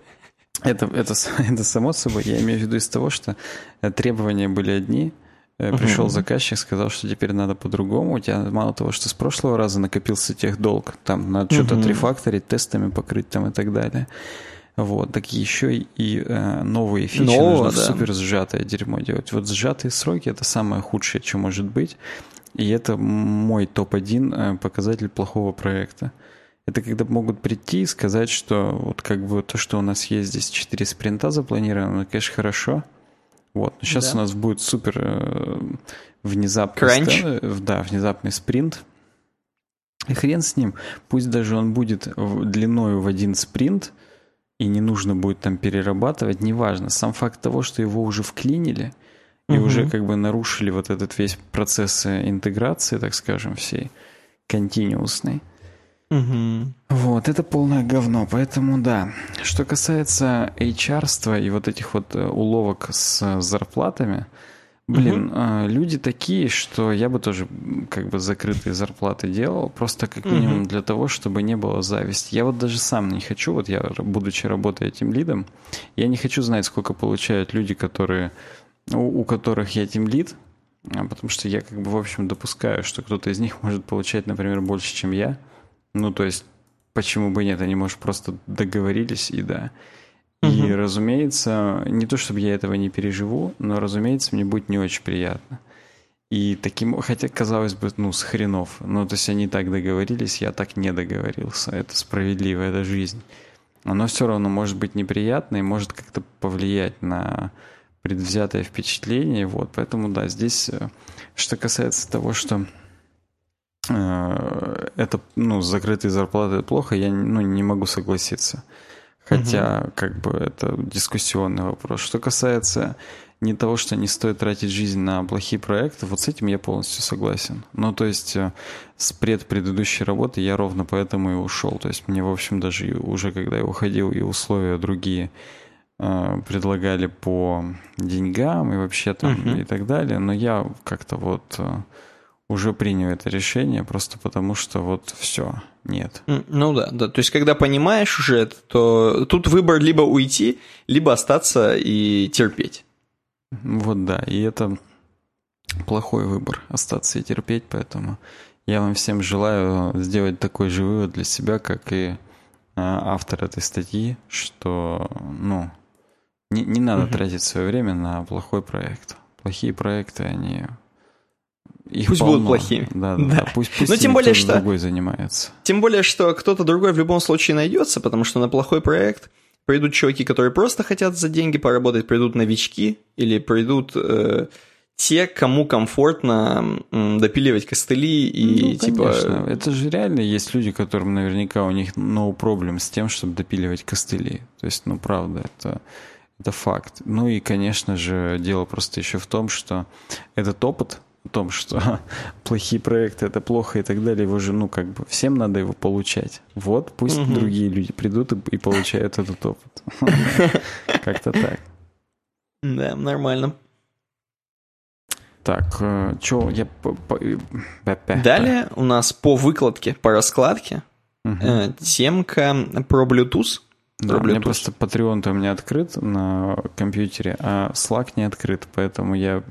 Это, это, это само собой. Я имею в виду из того, что э, требования были одни, uh Пришел заказчик, сказал, что теперь надо по-другому. У тебя мало того, что с прошлого раза накопился тех долг, там надо что-то uh отрефакторить, тестами покрыть там и так далее. Вот, так еще и э, новые фичи Нового, нужно да. супер сжатое дерьмо делать. Вот сжатые сроки это самое худшее, что может быть. И это мой топ-1 э, показатель плохого проекта. Это когда могут прийти и сказать, что вот как бы то, что у нас есть здесь 4 спринта запланировано, ну, конечно, хорошо. Вот, но сейчас да. у нас будет супер э, внезапный, Кранч. да, внезапный спринт. И хрен с ним, пусть даже он будет длиною в один спринт, и не нужно будет там перерабатывать, неважно. Сам факт того, что его уже вклинили, и угу. уже как бы нарушили вот этот весь процесс э, интеграции, так скажем, всей континуусной. Угу. Вот, это полное говно, поэтому да. Что касается HR и вот этих вот э, уловок с э, зарплатами, блин, угу. люди такие, что я бы тоже как бы закрытые зарплаты делал, просто как минимум угу. для того, чтобы не было зависти. Я вот даже сам не хочу, вот я, будучи работая этим лидом, я не хочу знать, сколько получают люди, которые у, у которых я тимлид, а, потому что я как бы в общем допускаю, что кто-то из них может получать, например, больше, чем я. Ну, то есть, почему бы нет, они, может, просто договорились и да. И, угу. разумеется, не то чтобы я этого не переживу, но, разумеется, мне будет не очень приятно. И таким, хотя, казалось бы, ну, с хренов. Ну, то есть они так договорились, я так не договорился. Это справедливо, это жизнь. Оно все равно может быть неприятно и может как-то повлиять на предвзятое впечатление. Вот, поэтому да, здесь, э, что касается того, что это, ну, закрытые зарплаты плохо, я ну, не могу согласиться. Хотя, угу. как бы, это дискуссионный вопрос. Что касается не того, что не стоит тратить жизнь на плохие проекты, вот с этим я полностью согласен. Ну, то есть, э, с предпредыдущей работы я ровно поэтому и ушел. То есть, мне, в общем, даже уже когда я уходил, и условия другие Э, предлагали по деньгам и вообще там uh-huh. и так далее, но я как-то вот э, уже принял это решение, просто потому что вот все, нет. Ну да, да. То есть, когда понимаешь уже это, то тут выбор либо уйти, либо остаться и терпеть. Вот да, и это плохой выбор, остаться и терпеть, поэтому я вам всем желаю сделать такой же вывод для себя, как и а, автор этой статьи, что, ну, не, не надо угу. тратить свое время на плохой проект. Плохие проекты, они их пусть полно. будут плохими. Да, да, да. Пусть, пусть Но тем более, что другой занимается. Тем более, что кто-то другой в любом случае найдется, потому что на плохой проект придут чуваки, которые просто хотят за деньги поработать, придут новички или придут э, те, кому комфортно м, допиливать костыли и ну, типа. Конечно. Это же реально есть люди, которым наверняка у них no problem с тем, чтобы допиливать костыли. То есть, ну правда, это это факт. Ну и, конечно же, дело просто еще в том, что этот опыт о том, что плохие проекты это плохо и так далее, его же, ну, как бы всем надо его получать. Вот, пусть угу. другие люди придут и, и получают этот опыт. Как-то так. Да, нормально. Так, э, что я... Далее у нас по выкладке, по раскладке, угу. темка про Bluetooth. Да, у меня просто Patreon у меня открыт на компьютере, а Slack не открыт, поэтому я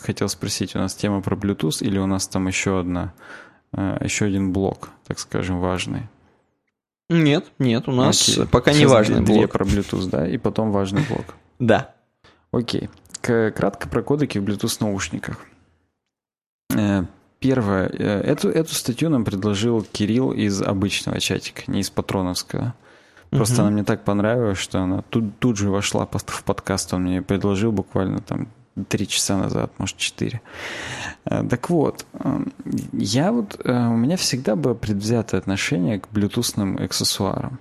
хотел спросить, у нас тема про Bluetooth или у нас там еще одна, э, еще один блок, так скажем, важный? Нет, нет, у нас Окей. пока Сейчас не важный две блок. про Bluetooth, да, и потом важный блок. Да. Окей. Кратко про кодеки в Bluetooth наушниках. Э, первое. Э, эту, эту статью нам предложил Кирилл из обычного чатика, не из патроновского. Просто угу. она мне так понравилась, что она тут, тут же вошла в подкаст. Он мне предложил буквально там три часа назад, может, четыре. Э, так вот, эм, я вот, э, у меня всегда было предвзятое отношение к блютусным аксессуарам.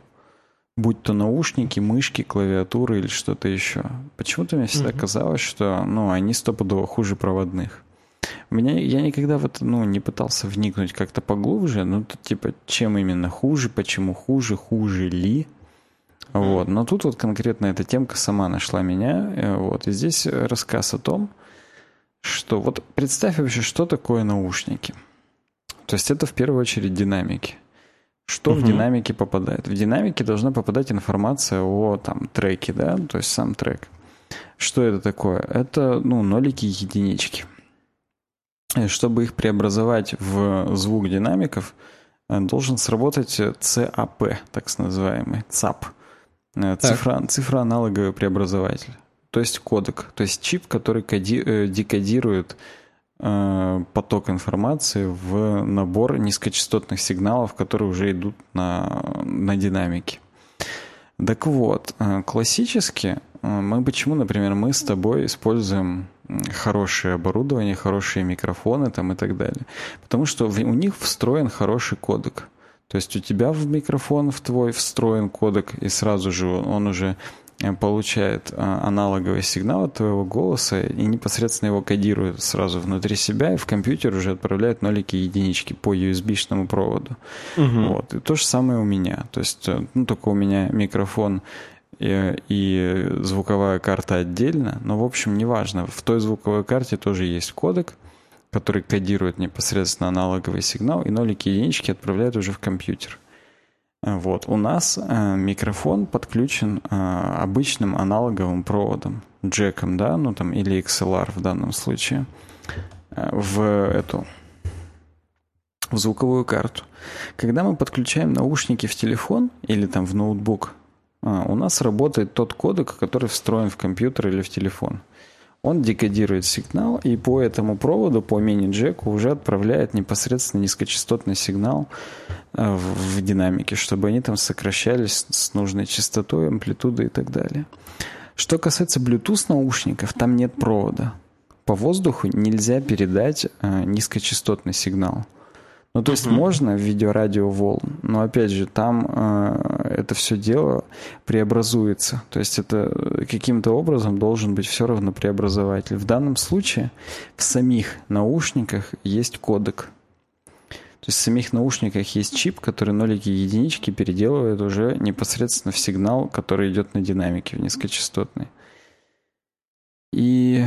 Будь то наушники, мышки, клавиатуры или что-то еще. Почему-то мне всегда mm казалось, что ну, они стопудово хуже проводных. У меня, я никогда вот, ну, не пытался вникнуть как-то поглубже, ну, тут, типа, чем именно хуже, почему хуже, хуже ли. Вот. Но тут вот конкретно эта темка сама нашла меня. Э, вот. И здесь рассказ о том, что вот представь вообще, что такое наушники. То есть это в первую очередь динамики. Что угу. в динамике попадает? В динамике должна попадать информация о там треке, да, то есть сам трек. Что это такое? Это ну нолики и единички. И чтобы их преобразовать в звук динамиков, э, должен сработать CAP, так называемый, ЦАП. Э, цифра, цифра аналоговый преобразователь. То есть кодек. То есть чип, который коди, э, декодирует э, поток информации в набор низкочастотных сигналов, которые уже идут на, на динамике. Так вот, классически мы почему, например, мы с тобой используем хорошее оборудование, хорошие микрофоны там и так далее? Потому что у них встроен хороший кодек. То есть у тебя в микрофон в твой встроен кодек, и сразу же он уже э, получает а, аналоговый сигнал от твоего голоса и непосредственно его кодирует сразу внутри себя, и в компьютер уже отправляет нолики и единички по USB-шному проводу. Угу. Вот. И то же самое у меня. То есть, э, ну, только у меня микрофон и, и звуковая карта отдельно, но, в общем, неважно. В той звуковой карте тоже есть кодек, который кодирует непосредственно аналоговый сигнал, и нолики и единички отправляют уже в компьютер. Вот. У нас э, микрофон подключен э, обычным аналоговым проводом, джеком, да, ну там, или XLR в данном случае, э, в эту в звуковую карту. Когда мы подключаем наушники в телефон или там в ноутбук, у нас работает тот кодек, который встроен в компьютер или в телефон он декодирует сигнал и по этому проводу, по мини-джеку уже отправляет непосредственно низкочастотный сигнал э, в, динамике, чтобы они там сокращались с нужной частотой, амплитудой и так далее. Что касается Bluetooth наушников, там нет провода. По воздуху нельзя передать э, низкочастотный сигнал. Ну, то есть uh-huh. можно в видео-радио волн, но опять же, там э, это все дело преобразуется. То есть это каким-то образом должен быть все равно преобразователь. В данном случае в самих наушниках есть кодек. То есть в самих наушниках есть чип, который нолики и единички переделывает уже непосредственно в сигнал, который идет на динамике, в низкочастотный. И...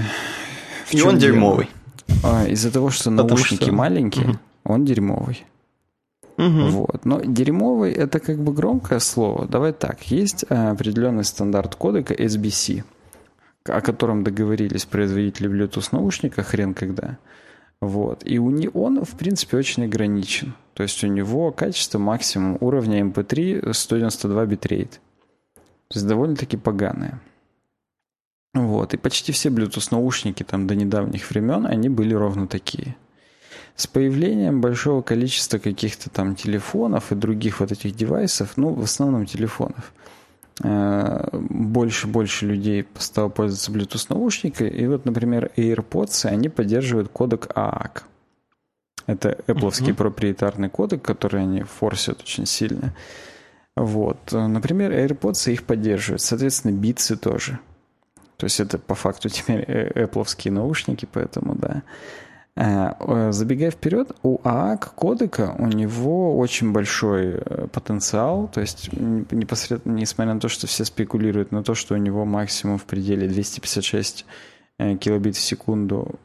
В и он дерьмовый. А, из-за того, что наушники что... маленькие, угу. Он дерьмовый. Угу. Вот. Но дерьмовый это как бы громкое слово. Давай так. Есть а, определенный стандарт кодека SBC, о котором договорились производители Bluetooth наушника хрен когда. Вот. И у него он, в принципе, очень ограничен. То есть у него качество максимум уровня MP3 192 битрейт. То есть довольно-таки поганое. Вот. И почти все Bluetooth наушники там до недавних времен, они были ровно такие. С появлением большого количества каких-то там телефонов и других вот этих девайсов, ну, в основном телефонов, больше-больше э, людей стало пользоваться Bluetooth наушниками. И вот, например, AirPods, они поддерживают кодек AAC. Это Apple uh-huh. проприетарный кодек, который они форсят очень сильно. Вот. Например, AirPods их поддерживают. Соответственно, Beats тоже. То есть это по факту теперь э, Apple наушники, поэтому да. Э, э, забегая вперед, у ААК кодека у него очень большой э, потенциал, то есть непосредственно, несмотря на то, что все спекулируют на то, что у него максимум в пределе 256 килобит в секунду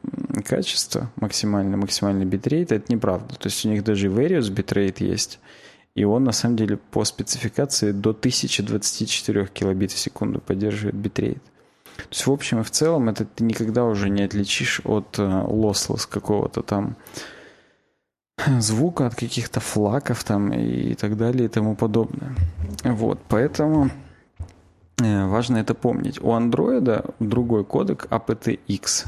качества, максимальный, максимальный битрейт, это неправда. То есть у них даже variable битрейт есть, и он на самом деле по спецификации до 1024 килобит в секунду поддерживает битрейт. То есть, в общем и в целом, это ты никогда уже не отличишь от lossless э, какого-то там звука, от каких-то флаков там и так далее и тому подобное. Вот, поэтому э, важно это помнить. У андроида другой кодек aptX,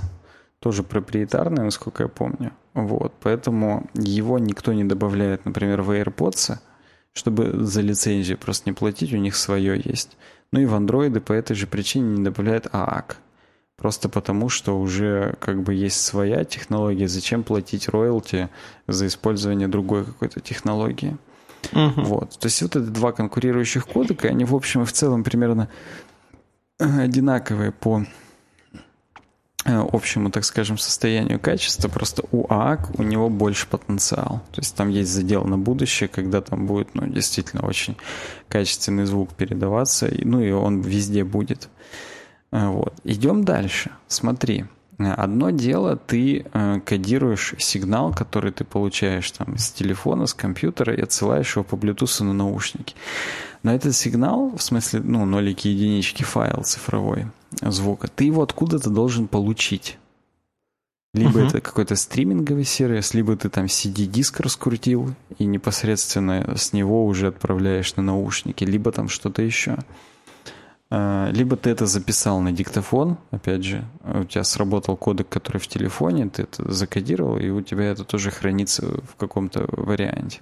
тоже проприетарный, насколько я помню. Вот, поэтому его никто не добавляет, например, в AirPods, чтобы за лицензию просто не платить, у них свое есть. Ну и в андроиды по этой же причине не добавляют AAC. Просто потому, что уже как бы есть своя технология, зачем платить роялти за использование другой какой-то технологии. Угу. Вот. То есть вот это два конкурирующих кодека, они в общем и в целом примерно одинаковые по общему, так скажем, состоянию качества, просто у ААК у него больше потенциал. То есть там есть задел на будущее, когда там будет, ну, действительно очень качественный звук передаваться, ну, и он везде будет. Э, вот. Идем дальше. Смотри. Одно дело, ты э, кодируешь сигнал, который ты получаешь там с телефона, с компьютера и отсылаешь его по Bluetooth на наушники. Но этот сигнал, в смысле, ну, нолики, единички, файл цифровой звука, ты его откуда-то должен получить. Либо uh-huh. это какой-то стриминговый сервис, либо ты там CD-диск раскрутил и непосредственно с него уже отправляешь на наушники, либо там что-то еще. А, либо ты это записал на диктофон, опять же, у тебя сработал кодек, который в телефоне, ты это закодировал, и у тебя это тоже хранится в каком-то варианте.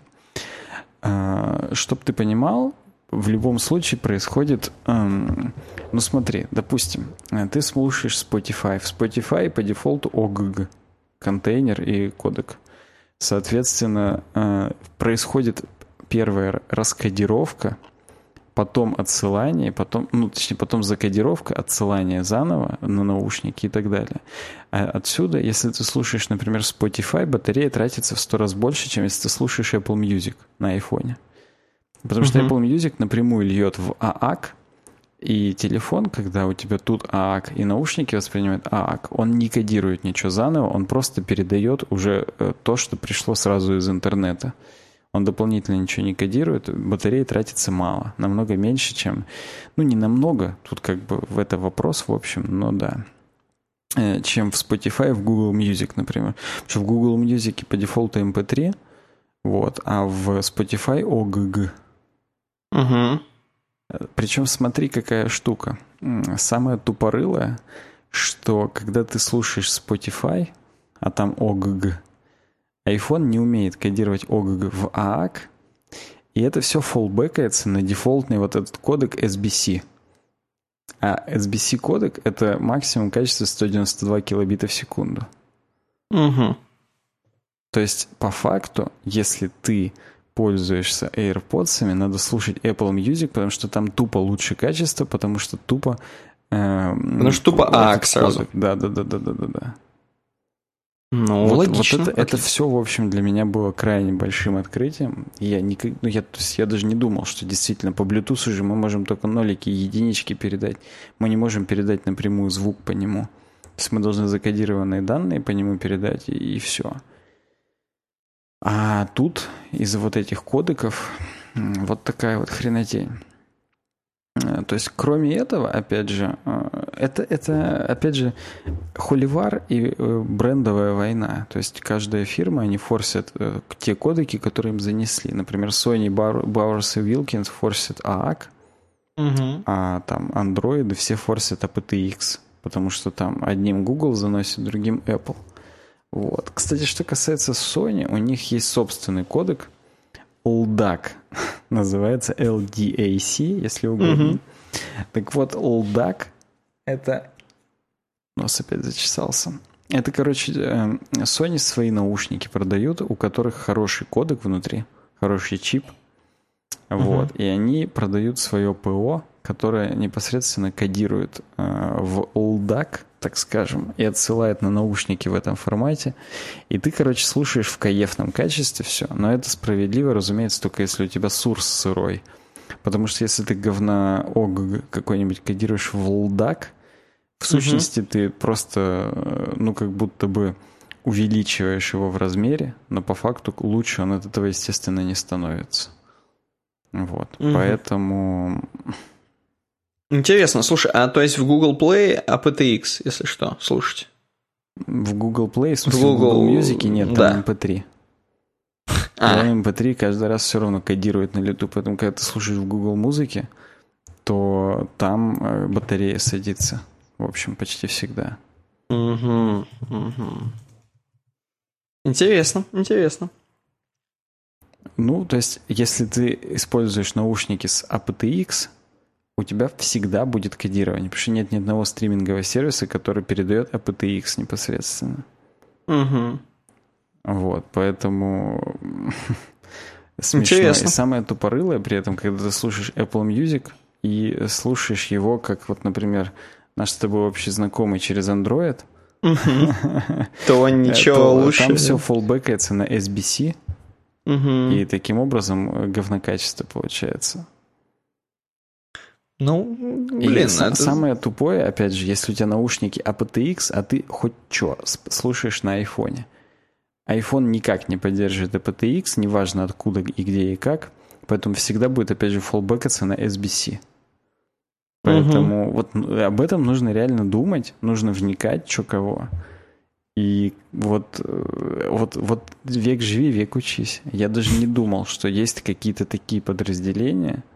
А, Чтобы ты понимал, в любом случае происходит... Эм, ну смотри, допустим, э, ты слушаешь Spotify. В Spotify по дефолту OGG, контейнер и кодек. Соответственно, э, происходит первая раскодировка, потом отсылание, потом, ну, точнее, потом закодировка, отсылание заново на наушники и так далее. А отсюда, если ты слушаешь, например, Spotify, батарея тратится в сто раз больше, чем если ты слушаешь Apple Music на айфоне. Потому что Apple Music напрямую льет в AAC, и телефон, когда у тебя тут AAC и наушники воспринимают AAC, он не кодирует ничего заново, он просто передает уже э, то, что пришло сразу из интернета. Он дополнительно ничего не кодирует, батареи тратится мало, намного меньше, чем... Ну, не намного, тут как бы в это вопрос, в общем, но да э, чем в Spotify, в Google Music, например. Потому что в Google Music по дефолту MP3, вот, а в Spotify OGG. Угу. Причем смотри, какая штука. Самое тупорылое, что когда ты слушаешь Spotify, а там OGG, iPhone не умеет кодировать OGG в AAC, и это все фоллбекается на дефолтный вот этот кодек SBC. А SBC кодек — это максимум качества 192 килобита в секунду. Угу. То есть, по факту, если ты пользуешься AirPods, надо слушать Apple Music, потому что там тупо лучше качество, потому что тупо... Э, потому что тупо AAC сразу. Да, да, да, да, да, да, да. Ну, вот, логично. Вот это, это все, в общем, для меня было крайне большим открытием. Я, никак, ну, я, то есть я даже не думал, что действительно по Bluetooth уже мы можем только нолики и единички передать. Мы не можем передать напрямую звук по нему. То есть мы должны закодированные данные по нему передать, и, и все. А тут из-за вот этих кодеков вот такая вот хренотень. Э, то есть, кроме этого, опять же, э, это, это опять же, холивар и э, брендовая война. То есть, каждая фирма, они форсят те кодеки, которые им занесли. Например, Sony, Bowers и Wilkins форсят AAC, угу. а там Android все форсят aptX, потому что там одним Google заносит, другим Apple. Вот. Кстати, что касается Sony, у них есть собственный кодек, LDAC, называется LDAC, если угодно. Угу. Так вот, LDAC это... Нос опять зачесался. Это, короче, э, Sony свои наушники продают, у которых хороший кодек внутри, хороший чип. Угу. Вот. И они продают свое ПО, которое непосредственно кодирует э, в LDAC так скажем, и отсылает на наушники в этом формате. И ты, короче, слушаешь в каефном качестве все. Но это справедливо, разумеется, только если у тебя сурс сырой. Потому что если ты говна ОГ какой-нибудь кодируешь в лдак, в сущности угу. ты просто, э, ну, как будто бы увеличиваешь его в размере, но по факту лучше он от этого, естественно, не становится. Вот. Угу. Поэтому Интересно, слушай, а то есть в Google Play aptX, если что, слушать? В Google Play, в смысле в Google, Google Music нет, там да. MP3. А. MP3 каждый раз все равно кодирует на лету, поэтому когда ты слушаешь в Google Музыке, то там э, батарея садится. В общем, почти всегда. Угу, угу. Интересно, интересно. Ну, то есть, если ты используешь наушники с aptX, у тебя всегда будет кодирование, потому что нет ни одного стримингового сервиса, который передает aptX непосредственно. Угу. Вот, поэтому смешно. Интересно. И самое тупорылое при этом, когда ты слушаешь Apple Music и слушаешь его, как вот, например, наш с тобой общий знакомый через Android, то ничего лучше. Там все фоллбекается на SBC, и таким образом говнокачество получается. Ну, блин, и это... самое тупое, опять же, если у тебя наушники aptX, а ты хоть что слушаешь на айфоне. iPhone никак не поддерживает aptX, неважно откуда и где и как, поэтому всегда будет, опять же, фоллбекаться на SBC. Поэтому угу. вот об этом нужно реально думать, нужно вникать, что кого. И вот, э, вот, вот век живи, век учись. Я даже не думал, что есть какие-то такие подразделения –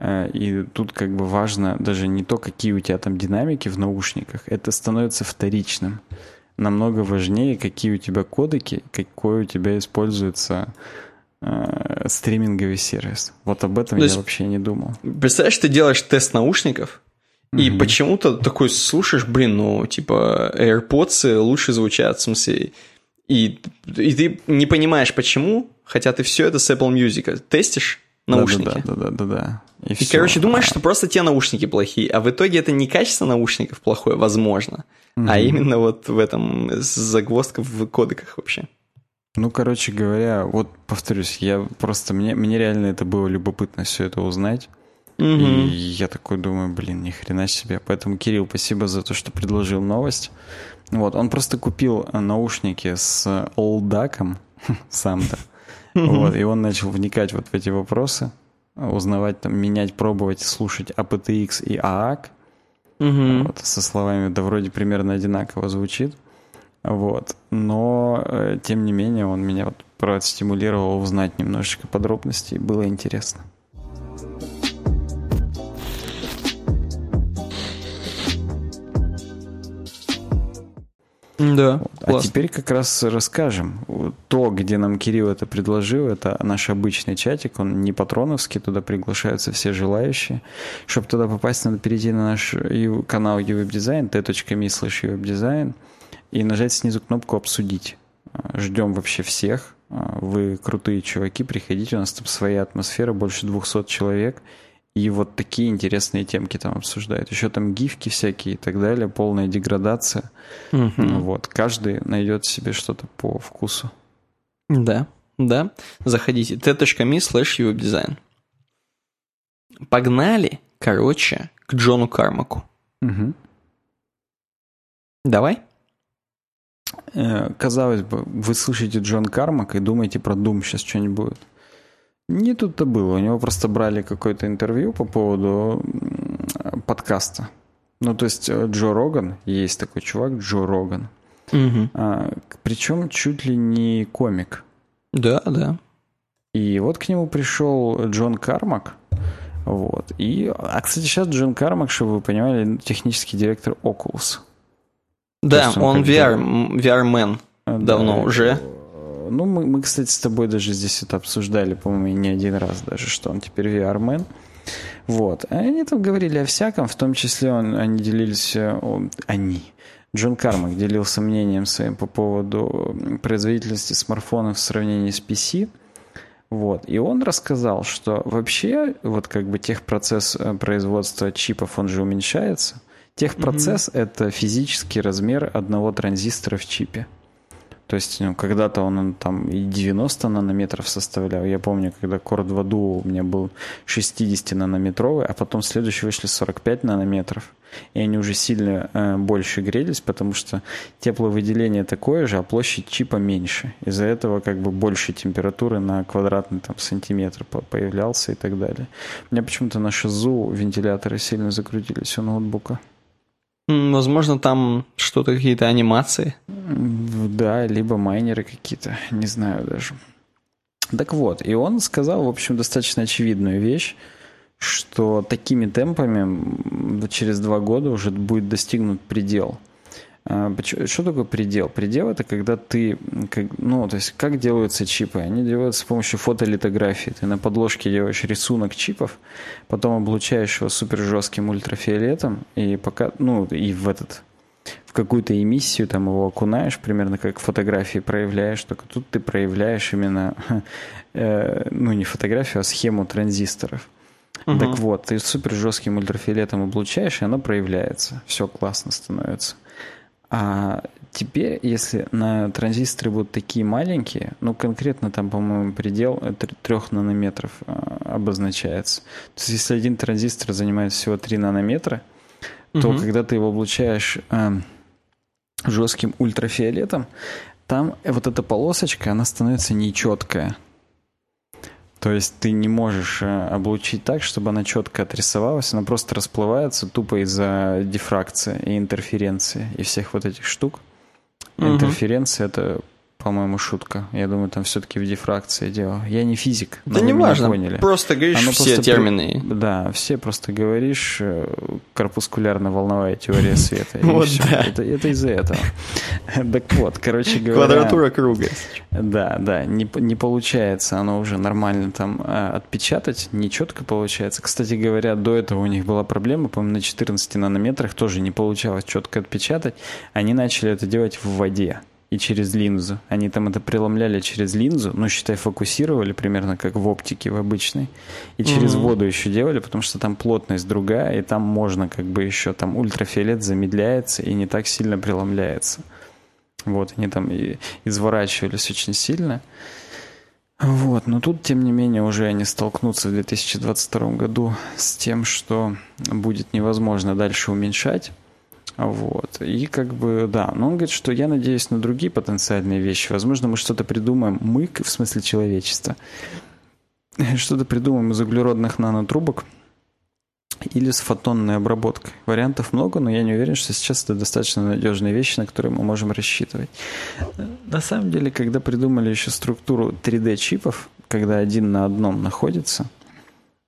и тут как бы важно даже не то, какие у тебя там динамики в наушниках, это становится вторичным. Намного важнее, какие у тебя кодеки, какой у тебя используется э, стриминговый сервис. Вот об этом то я вообще не думал. Представляешь, ты делаешь тест наушников, и mm почему-то такой слушаешь, блин, ну, типа, AirPods лучше звучат, в смысле, и, и ты не понимаешь, почему, хотя ты все это с Apple Music тестишь, наушники. Да, да, да, да, да. И, и короче, думаешь, что просто те наушники плохие, а в итоге это не качество наушников плохое, возможно, mm а именно вот в этом загвоздка в кодеках вообще. Ну, короче говоря, вот повторюсь, я просто мне, мне реально это было любопытно все это узнать. mm И я такой думаю, блин, ни хрена себе. Поэтому, Кирилл, спасибо за то, что предложил новость. Вот, он просто купил наушники с олдаком сам-то. Вот, и он начал вникать вот в эти вопросы узнавать, там, менять, пробовать, слушать aptX и. Угу. Вот, со словами, да вроде примерно одинаково звучит. Вот. Но, э, тем не менее, он меня вот простимулировал узнать немножечко подробностей. Было интересно. Да. Вот. А теперь как раз расскажем. То, где нам Кирилл это предложил, это наш обычный чатик, он не патроновский, туда приглашаются все желающие. Чтобы туда попасть, надо перейти на наш канал uwebdesign, t.me slash uwebdesign, и нажать снизу кнопку «Обсудить». Ждем вообще всех. Вы крутые чуваки, приходите, у нас там своя атмосфера, больше 200 человек – и вот такие интересные темки там обсуждают. Еще там гифки всякие и так далее, полная деградация. Угу. Вот, каждый найдет себе что-то по вкусу. Да, да. Заходите t.me slash webdesign. Погнали, короче, к Джону Кармаку. Угу. Давай. Э, казалось бы, вы слышите Джон Кармак и думаете про Doom сейчас что-нибудь будет. Не тут-то было. У него просто брали какое-то интервью по поводу подкаста. Ну, то есть э, Джо Роган, есть такой чувак, Джо Роган. Угу. А, причем чуть ли не комик. Да, да. И вот к нему пришел Джон Кармак. Вот. И, а, кстати, сейчас Джон Кармак, чтобы вы понимали, технический директор Oculus. Да, он, он VR, VR-мен давно да, уже. Ну, мы, мы, кстати, с тобой даже здесь это обсуждали, по-моему, не один раз даже, что он теперь VR-мен. Вот. Они там говорили о всяком, в том числе он, они делились... Э, о, они. Джон Кармак делился мнением своим по поводу производительности смартфонов в сравнении с PC. Вот. И он рассказал, что вообще вот как бы техпроцесс э, производства чипов, он же уменьшается – Техпроцесс mm-hmm. это физический размер одного транзистора в чипе. То есть ну, когда-то он там и 90 нанометров составлял. Я помню, когда Core 2 Duo у меня был 60 нанометровый, а потом следующий вышли 45 нанометров. И они уже сильно э, больше грелись, потому что тепловыделение такое же, а площадь чипа меньше. Из-за этого как бы больше температуры на квадратный там, сантиметр появлялся и так далее. У меня почему-то на шизу вентиляторы сильно закрутились у ноутбука. Возможно, там что-то, какие-то анимации. Да, либо майнеры какие-то, не знаю даже. Так вот, и он сказал, в общем, достаточно очевидную вещь, что такими темпами через два года уже будет достигнут предел – что такое предел? Предел это когда ты, ну, то есть как делаются чипы? Они делаются с помощью фотолитографии. Ты на подложке делаешь рисунок чипов, потом облучаешь его супер жестким ультрафиолетом и пока, ну, и в этот в какую-то эмиссию там его окунаешь, примерно как фотографии проявляешь, только тут ты проявляешь именно, э, ну не фотографию, а схему транзисторов. Угу. Так вот, ты супер жестким ультрафиолетом облучаешь, и оно проявляется. Все классно становится. А теперь, если на транзисторы будут такие маленькие, ну, конкретно там, по-моему, предел 3 нанометров а, обозначается. То есть, если один транзистор занимает всего 3 нанометра, то угу. когда ты его облучаешь а, жестким ультрафиолетом, там вот эта полосочка, она становится нечеткая. То есть ты не можешь э, облучить так, чтобы она четко отрисовалась, она просто расплывается тупо из-за дифракции и интерференции и всех вот этих штук. Угу. Интерференция это по-моему, шутка. Я думаю, там все-таки в дифракции дело. Я не физик. Да не важно. Поняли. Просто говоришь Оно все просто термины. Да, все просто говоришь э, корпускулярно-волновая теория света. Вот да. Это, из-за этого. Так вот, короче говоря... Квадратура круга. Да, да, не, не получается оно уже нормально там э, отпечатать, не четко получается. Кстати говоря, до этого у них была проблема, по-моему, на 14 нанометрах тоже не получалось четко отпечатать. Они начали это делать в воде и через линзу. Они там это преломляли через линзу, ну, считай, фокусировали примерно как в оптике, в обычной. И через mm-hmm. воду еще делали, потому что там плотность другая, и там можно как бы еще, там ультрафиолет замедляется и не так сильно преломляется. Вот, они там и изворачивались очень сильно. Вот, но тут, тем не менее, уже они столкнутся в 2022 году с тем, что будет невозможно дальше уменьшать вот. И как бы, да. Но он говорит, что я надеюсь на другие потенциальные вещи. Возможно, мы что-то придумаем. Мы, в смысле человечества. Что-то придумаем из углеродных нанотрубок или с фотонной обработкой. Вариантов много, но я не уверен, что сейчас это достаточно надежные вещи, на которые мы можем рассчитывать. На самом деле, когда придумали еще структуру 3D-чипов, когда один на одном находится,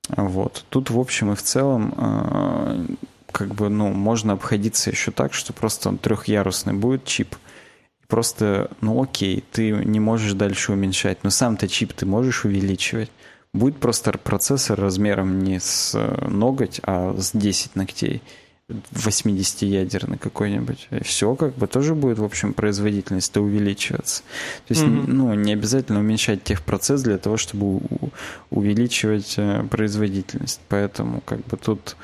вот, тут в общем и в целом а, как бы, ну, можно обходиться еще так, что просто он трехъярусный будет чип. Просто, ну окей, ты не можешь дальше уменьшать, но сам-то чип ты можешь увеличивать. Будет просто процессор размером не с э, ноготь, а с 10 ногтей. 80-ядерный какой-нибудь. И все как бы тоже будет, в общем, производительность-то увеличиваться. То есть, mm-hmm. ну, не обязательно уменьшать техпроцесс для того, чтобы увеличивать э, производительность. Поэтому, как бы, тут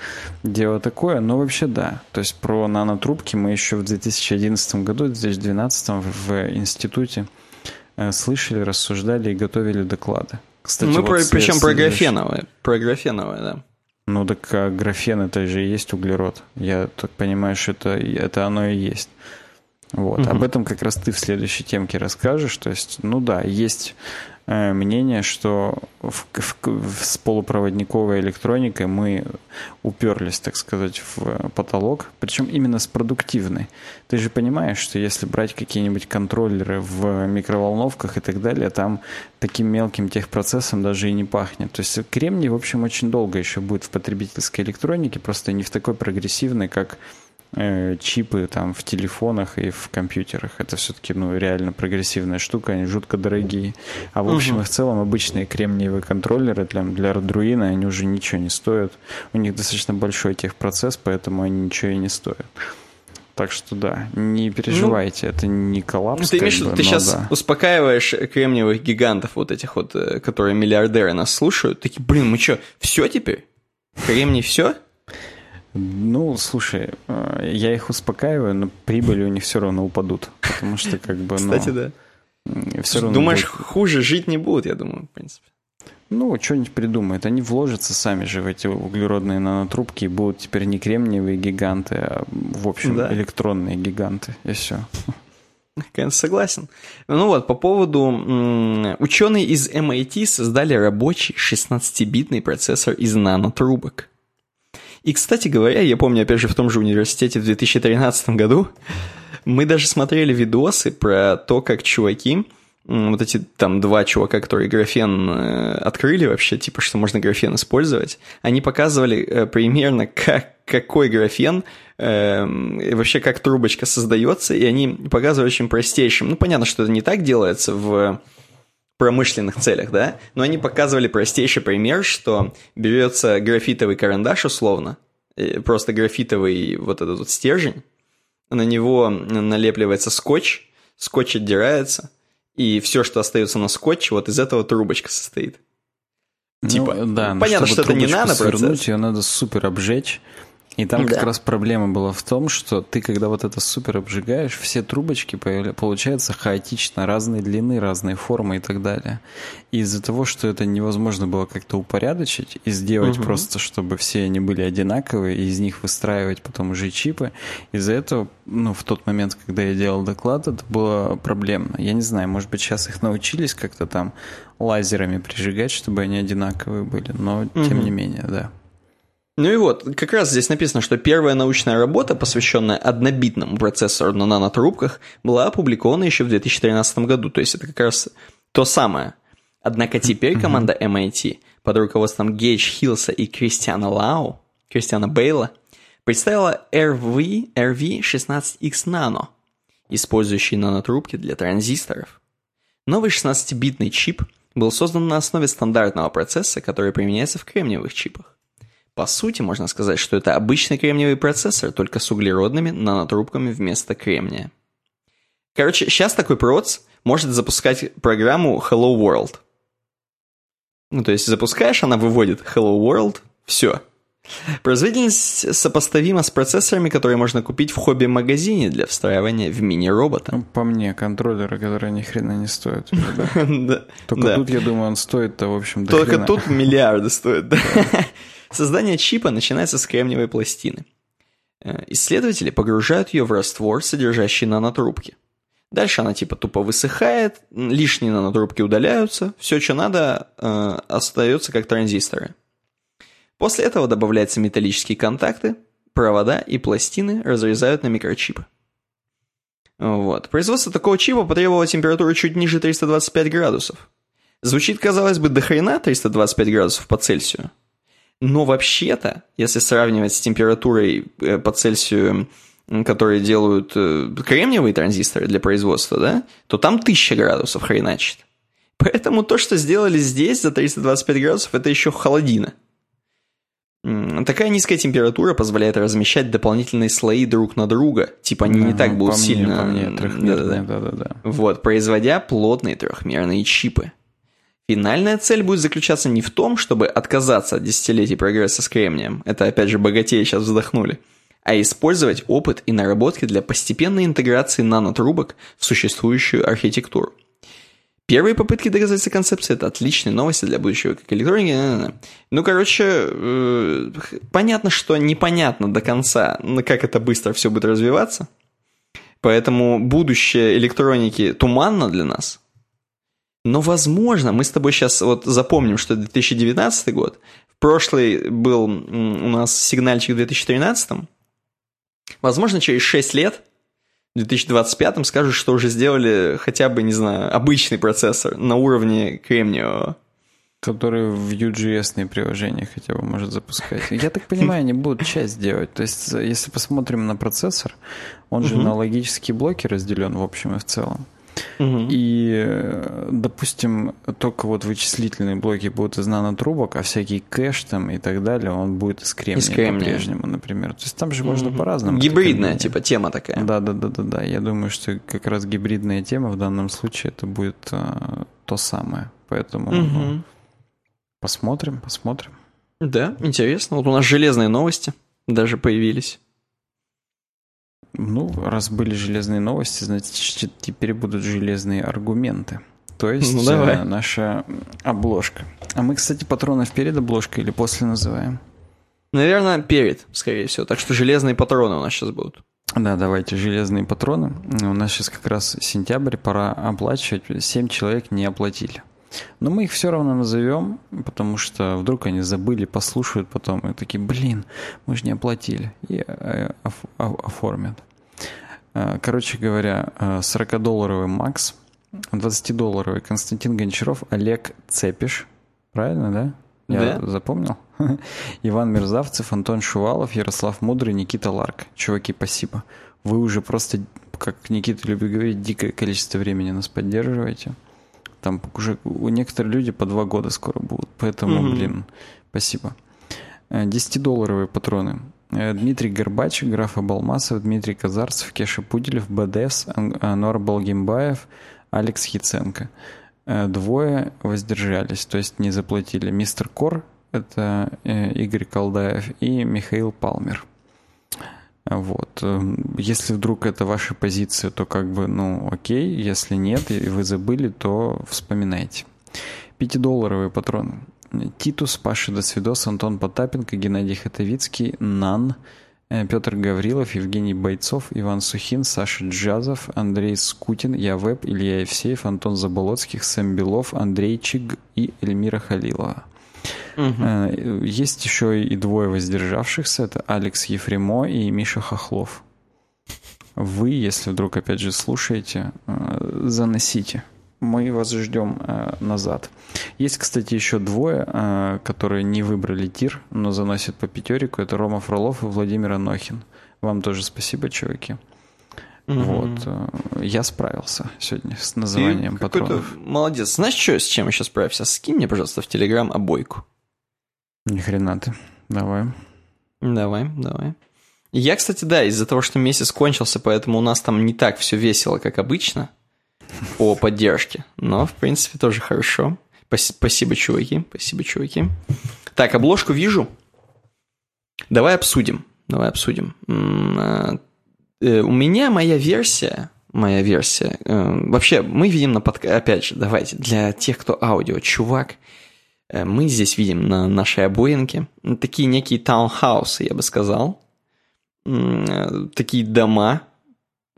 дело такое. Но вообще, да. То есть, про нанотрубки мы еще в 2011 году, в 2012 в институте э, слышали, рассуждали и готовили доклады. Кстати, мы вот про, причем про графеновые. Про графеновые, да. Ну так а графен это же и есть углерод. Я так понимаю, что это, это оно и есть. Вот. Угу. Об этом как раз ты в следующей темке расскажешь. То есть, ну да, есть мнение, что в, в, с полупроводниковой электроникой мы уперлись, так сказать, в потолок, причем именно с продуктивной. Ты же понимаешь, что если брать какие-нибудь контроллеры в микроволновках и так далее, там таким мелким техпроцессом даже и не пахнет. То есть кремний, в общем, очень долго еще будет в потребительской электронике, просто не в такой прогрессивной, как Э, чипы там в телефонах и в компьютерах. Это все-таки ну, реально прогрессивная штука, они жутко дорогие. А в общем угу. и в целом обычные кремниевые контроллеры для, для Arduino, они уже ничего не стоят. У них достаточно большой техпроцесс, поэтому они ничего и не стоят. Так что да, не переживайте, ну, это не коллапс. Ты, имеешь, бы, ты сейчас да. успокаиваешь кремниевых гигантов, вот этих вот, э, которые миллиардеры нас слушают, такие, блин, мы что, все теперь? Кремний все? Ну, слушай, э, я их успокаиваю, но прибыли у них все равно упадут. Потому что, как бы, ну... Кстати, да. Все равно Думаешь, будет... хуже жить не будут, я думаю, в принципе. Ну, что-нибудь придумают. Они вложатся сами же в эти углеродные нанотрубки и будут теперь не кремниевые гиганты, а, в общем, да. электронные гиганты. И все. Конечно, согласен. Ну вот, по поводу... Ученые из MIT создали рабочий 16-битный процессор из нанотрубок. И, кстати говоря, я помню, опять же, в том же университете в 2013 году мы даже смотрели видосы про то, как чуваки, вот эти там два чувака, которые графен э, открыли вообще, типа, что можно графен использовать, они показывали э, примерно, как, какой графен, э, вообще как трубочка создается, и они показывали очень простейшим. Ну, понятно, что это не так делается в промышленных целях, да, но они показывали простейший пример, что берется графитовый карандаш условно, просто графитовый вот этот вот стержень, на него налепливается скотч, скотч отдирается, и все, что остается на скотче, вот из этого трубочка состоит. Ну, типа, да, понятно, что это не нано-процесс. Ее надо супер обжечь, и там да. как раз проблема была в том, что ты, когда вот это супер обжигаешь, все трубочки получаются хаотично, разной длины, разной формы и так далее. И из-за того, что это невозможно было как-то упорядочить и сделать угу. просто, чтобы все они были одинаковые, и из них выстраивать потом уже чипы, из-за этого, ну, в тот момент, когда я делал доклад, это было проблемно. Я не знаю, может быть, сейчас их научились как-то там лазерами прижигать, чтобы они одинаковые были, но угу. тем не менее, да. Ну и вот, как раз здесь написано, что первая научная работа, посвященная однобитному процессору на нанотрубках, была опубликована еще в 2013 году, то есть это как раз то самое. Однако теперь команда MIT под руководством Гейдж Хилса и Кристиана Лау, Кристиана Бейла, представила RV, RV16X Nano, использующий нанотрубки для транзисторов. Новый 16-битный чип был создан на основе стандартного процесса, который применяется в кремниевых чипах. По сути, можно сказать, что это обычный кремниевый процессор, только с углеродными нанотрубками вместо кремния. Короче, сейчас такой проц может запускать программу Hello World. Ну, то есть запускаешь, она выводит Hello World, все. Производительность сопоставима с процессорами, которые можно купить в хобби-магазине для встраивания в мини-робота. Ну, по мне, контроллеры, которые ни хрена не стоят. Только тут, я думаю, он стоит-то, в общем, Только тут миллиарды стоят, да. Создание чипа начинается с кремниевой пластины. Э, исследователи погружают ее в раствор, содержащий нанотрубки. Дальше она типа тупо высыхает, лишние нанотрубки удаляются, все, что надо, э, остается как транзисторы. После этого добавляются металлические контакты, провода и пластины разрезают на микрочипы. Вот. Производство такого чипа потребовало температуры чуть ниже 325 градусов. Звучит, казалось бы, до хрена 325 градусов по Цельсию. Но вообще-то, если сравнивать с температурой э, по Цельсию, которые делают э, кремниевые транзисторы для производства, да, то там 1000 градусов хреначит. Поэтому то, что сделали здесь за 325 градусов, это еще холодина. Такая низкая температура позволяет размещать дополнительные слои друг на друга. Типа они не так будут сильно... Мне, трехмерные, да-да-да. Вот, производя плотные трехмерные чипы. Финальная цель будет заключаться не в том, чтобы отказаться от десятилетий прогресса с кремнием, это опять же богатеи сейчас вздохнули, а использовать опыт и наработки для постепенной интеграции нанотрубок в существующую архитектуру. Первые попытки доказательства концепции – это отличные новости для будущего как электроники. Ну, короче, э, понятно, что непонятно до конца, как это быстро все будет развиваться. Поэтому будущее электроники туманно для нас. Но, возможно, мы с тобой сейчас вот запомним, что 2019 год, в прошлый был у нас сигнальчик в 2013, возможно, через 6 лет в 2025 скажут, что уже сделали хотя бы, не знаю, обычный процессор на уровне кремниевого. Который в UGS приложения хотя бы может запускать. Я так понимаю, они будут часть делать. То есть, если посмотрим на процессор, он же на логические блоки разделен в общем и в целом. И, допустим, только вот вычислительные блоки будут из нанотрубок, а всякий кэш там и так далее, он будет из кремния, из кремния. по-прежнему, например. То есть там же можно по-разному. Гибридная, типа, тема такая. Да, да, да, да, да. Я думаю, что как раз гибридная тема в данном случае это будет а, то самое. Поэтому ну, посмотрим, посмотрим. Да, интересно. Вот у нас железные новости даже появились. Ну, раз были железные новости, значит, теперь будут железные аргументы. То есть ну, давай. Э, наша обложка. А мы, кстати, патронов перед обложкой или после называем? Наверное, перед, скорее всего. Так что железные патроны у нас сейчас будут. Да, давайте, железные патроны. У нас сейчас как раз сентябрь, пора оплачивать. Семь человек не оплатили. Но мы их все равно назовем, потому что вдруг они забыли, послушают потом и такие, блин, мы же не оплатили. И э, оформят. Э, короче говоря, 40-долларовый э, Макс, 20-долларовый Константин Гончаров, Олег Цепиш. Правильно, да? Я да. запомнил? Иван Мерзавцев, Антон Шувалов, Ярослав Мудрый, Никита Ларк. Чуваки, спасибо. Вы уже просто, как Никита любит говорить, дикое количество времени нас поддерживаете. Там уже у некоторых люди по два года скоро будут. Поэтому, mm-hmm. блин, спасибо. 10-долларовые э, патроны. Э, Дмитрий Горбач, Граф Абалмасов, Дмитрий Казарцев, Кеша Пуделев, БДС, Анор Балгимбаев, Алекс Яценко. Э, двое воздержались, то есть не заплатили. Мистер Кор, это Игорь Колдаев, и Михаил Палмер. Вот. Если вдруг это ваша позиция, то как бы, ну, окей. Если нет, и вы забыли, то вспоминайте. Пятидолларовые патроны. Титус, Паша Досвидос, Антон Потапенко, Геннадий Хатовицкий, Нан, э, Петр Гаврилов, Евгений Бойцов, Иван Сухин, Саша Джазов, Андрей Скутин, Я Веб, Илья Евсеев, Антон Заболоцких, Сэм Белов, Андрей Чиг и Эльмира Халилова. Угу. Есть еще и двое воздержавшихся. Это Алекс Ефремо и Миша Хохлов. Вы, если вдруг опять же слушаете, э, заносите. Мы вас ждем э, назад. Есть, кстати, еще двое, которые не выбрали тир, но заносят по пятерику. Это Рома Фролов и Владимир Анохин. Вам тоже спасибо, чуваки. Угу. Вот. Я справился сегодня с названием ты патронов. Молодец. Знаешь, что, с чем я сейчас справился? Скинь мне, пожалуйста, в Телеграм обойку. Ни хрена ты. Давай. Давай, давай. Я, кстати, да, из-за того, что месяц кончился, поэтому у нас там не так все весело, как обычно по поддержке. Но, в принципе, тоже хорошо. Спасибо, чуваки. Спасибо, чуваки. Так, обложку вижу. Давай обсудим. Давай обсудим. Э, у меня моя версия, моя версия. Э, вообще, мы видим на подкасте, опять же, давайте, для тех, кто аудио, чувак Э, мы здесь видим на нашей обоинке такие некие таунхаусы, я бы сказал. Такие дома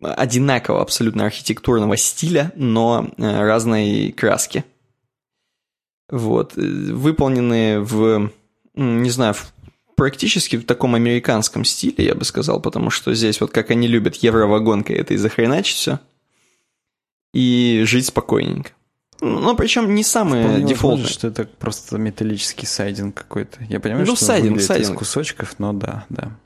одинакового абсолютно архитектурного стиля, но разной краски. Вот. Выполненные в, не знаю, в практически в таком американском стиле, я бы сказал, потому что здесь вот как они любят евровагонкой это и захреначить все, и жить спокойненько. Ну, причем не самые дефолтные. что это просто металлический сайдинг какой-то. Я понимаю, ну, что сайдинг, сайдинг. из кусочков, но да, да.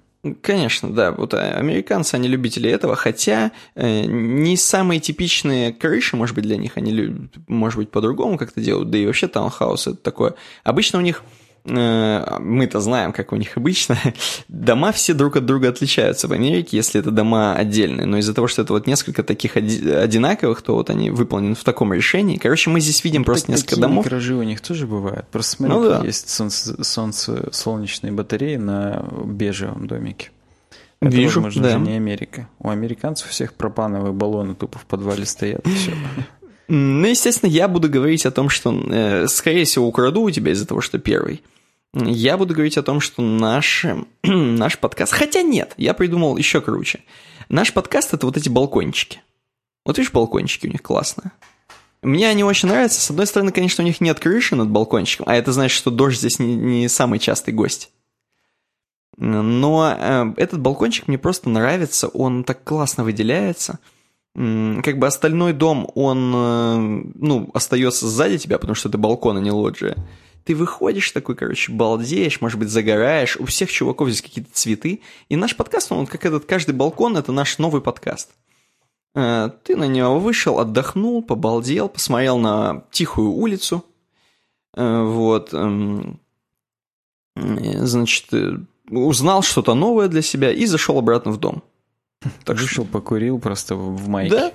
Конечно, да. Вот э, американцы, они любители этого, хотя э, не самые типичные крыши, может быть, для них, они, любят, может быть, по-другому как-то делают, да и вообще таунхаус это такое. Обычно у них мы-то знаем, как у них обычно, дома все друг от друга отличаются в Америке, если это дома отдельные, но из-за того, что это вот несколько таких одинаковых, то вот они выполнены в таком решении. Короче, мы здесь видим ну, просто так, несколько домов. гаражи у них тоже бывают. Просто смотри, ну, да. есть солнце, солнце, солнечные батареи на бежевом домике. Это, Вижу, возможно, да. не Америка. У американцев всех пропановые баллоны тупо в подвале стоят, все. Ну, естественно, я буду говорить о том, что, э, скорее всего, украду у тебя из-за того, что первый. Я буду говорить о том, что наш, наш подкаст... Хотя нет, я придумал еще круче. Наш подкаст — это вот эти балкончики. Вот видишь, балкончики у них классные. Мне они очень нравятся. С одной стороны, конечно, у них нет крыши над балкончиком, а это значит, что дождь здесь не, не самый частый гость. Но э, этот балкончик мне просто нравится, он так классно выделяется. Как бы остальной дом, он, э, ну, остается сзади тебя, потому что это балкон, а не лоджия. Ты выходишь такой, короче, балдеешь, может быть, загораешь. У всех чуваков здесь какие-то цветы. И наш подкаст, он как этот каждый балкон, это наш новый подкаст. Э, ты на него вышел, отдохнул, побалдел, посмотрел на тихую улицу. Э, вот. Эм, значит, узнал что-то новое для себя и зашел обратно в дом. Так Вышел, покурил просто в майке. Да,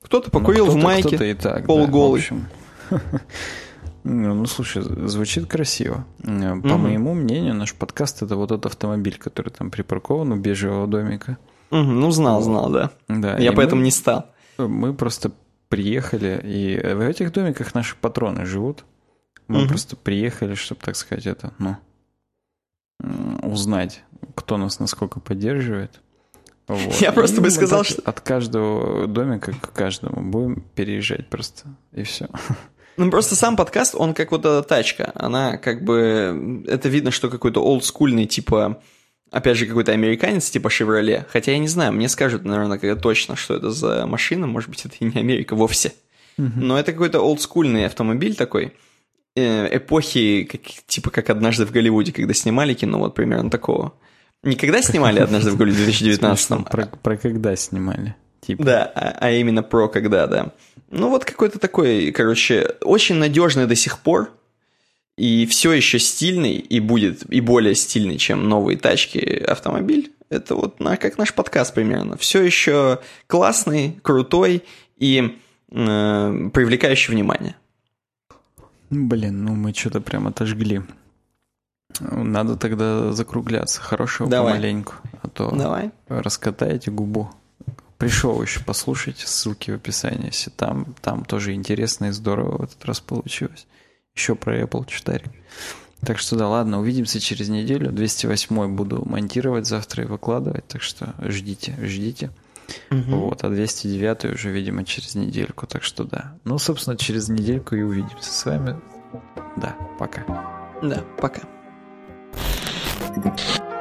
кто-то покурил ну, кто в майке, кто-то и так, полуголый. Да, ну, слушай, звучит красиво. Э, по угу. моему мнению, наш подкаст это вот тот автомобиль, который там припаркован у бежевого домика. Угу, ну, знал, знал, да. Да. Я поэтому мы, не стал. Мы просто приехали, и в этих домиках наши патроны живут. Мы угу. просто приехали, чтобы, так сказать, это, ну, узнать, кто нас насколько поддерживает. Вот. Я просто бы сказал, что... От каждого домика к каждому будем переезжать просто, и все. Ну, просто сам подкаст, он как вот эта тачка. Она как бы... Это видно, что какой-то олдскульный, типа... Опять же, какой-то американец, типа «Шевроле». Хотя я не знаю, мне скажут, наверное, когда точно, что это за машина. Может быть, это и не Америка вовсе. Но это какой-то олдскульный автомобиль такой э, эпохи, как, типа как «Однажды в Голливуде», когда снимали кино, вот примерно такого. Никогда снимали «Однажды в Голливуде» в 2019 про, про когда снимали? Типа. Да, а, а именно про когда, да. Ну вот какой-то такой, короче, очень надежный до сих пор, и все еще стильный, и будет и более стильный, чем новые тачки автомобиль. Это вот на, как наш подкаст примерно. Все еще классный, крутой и э, привлекающий внимание. Блин, ну мы что-то прям отожгли. Надо тогда закругляться. Хорошего Давай. помаленьку. А то Давай. раскатаете губу. Пришел еще, послушайте, ссылки в описании. Если там, там тоже интересно и здорово в этот раз получилось. Еще про Apple читарик. Так что да, ладно, увидимся через неделю. 208 буду монтировать завтра и выкладывать, так что ждите, ждите. Угу. Вот, а 209 уже, видимо, через недельку, так что да. Ну, собственно, через недельку и увидимся с вами. Да, пока. Да, пока. Thank you.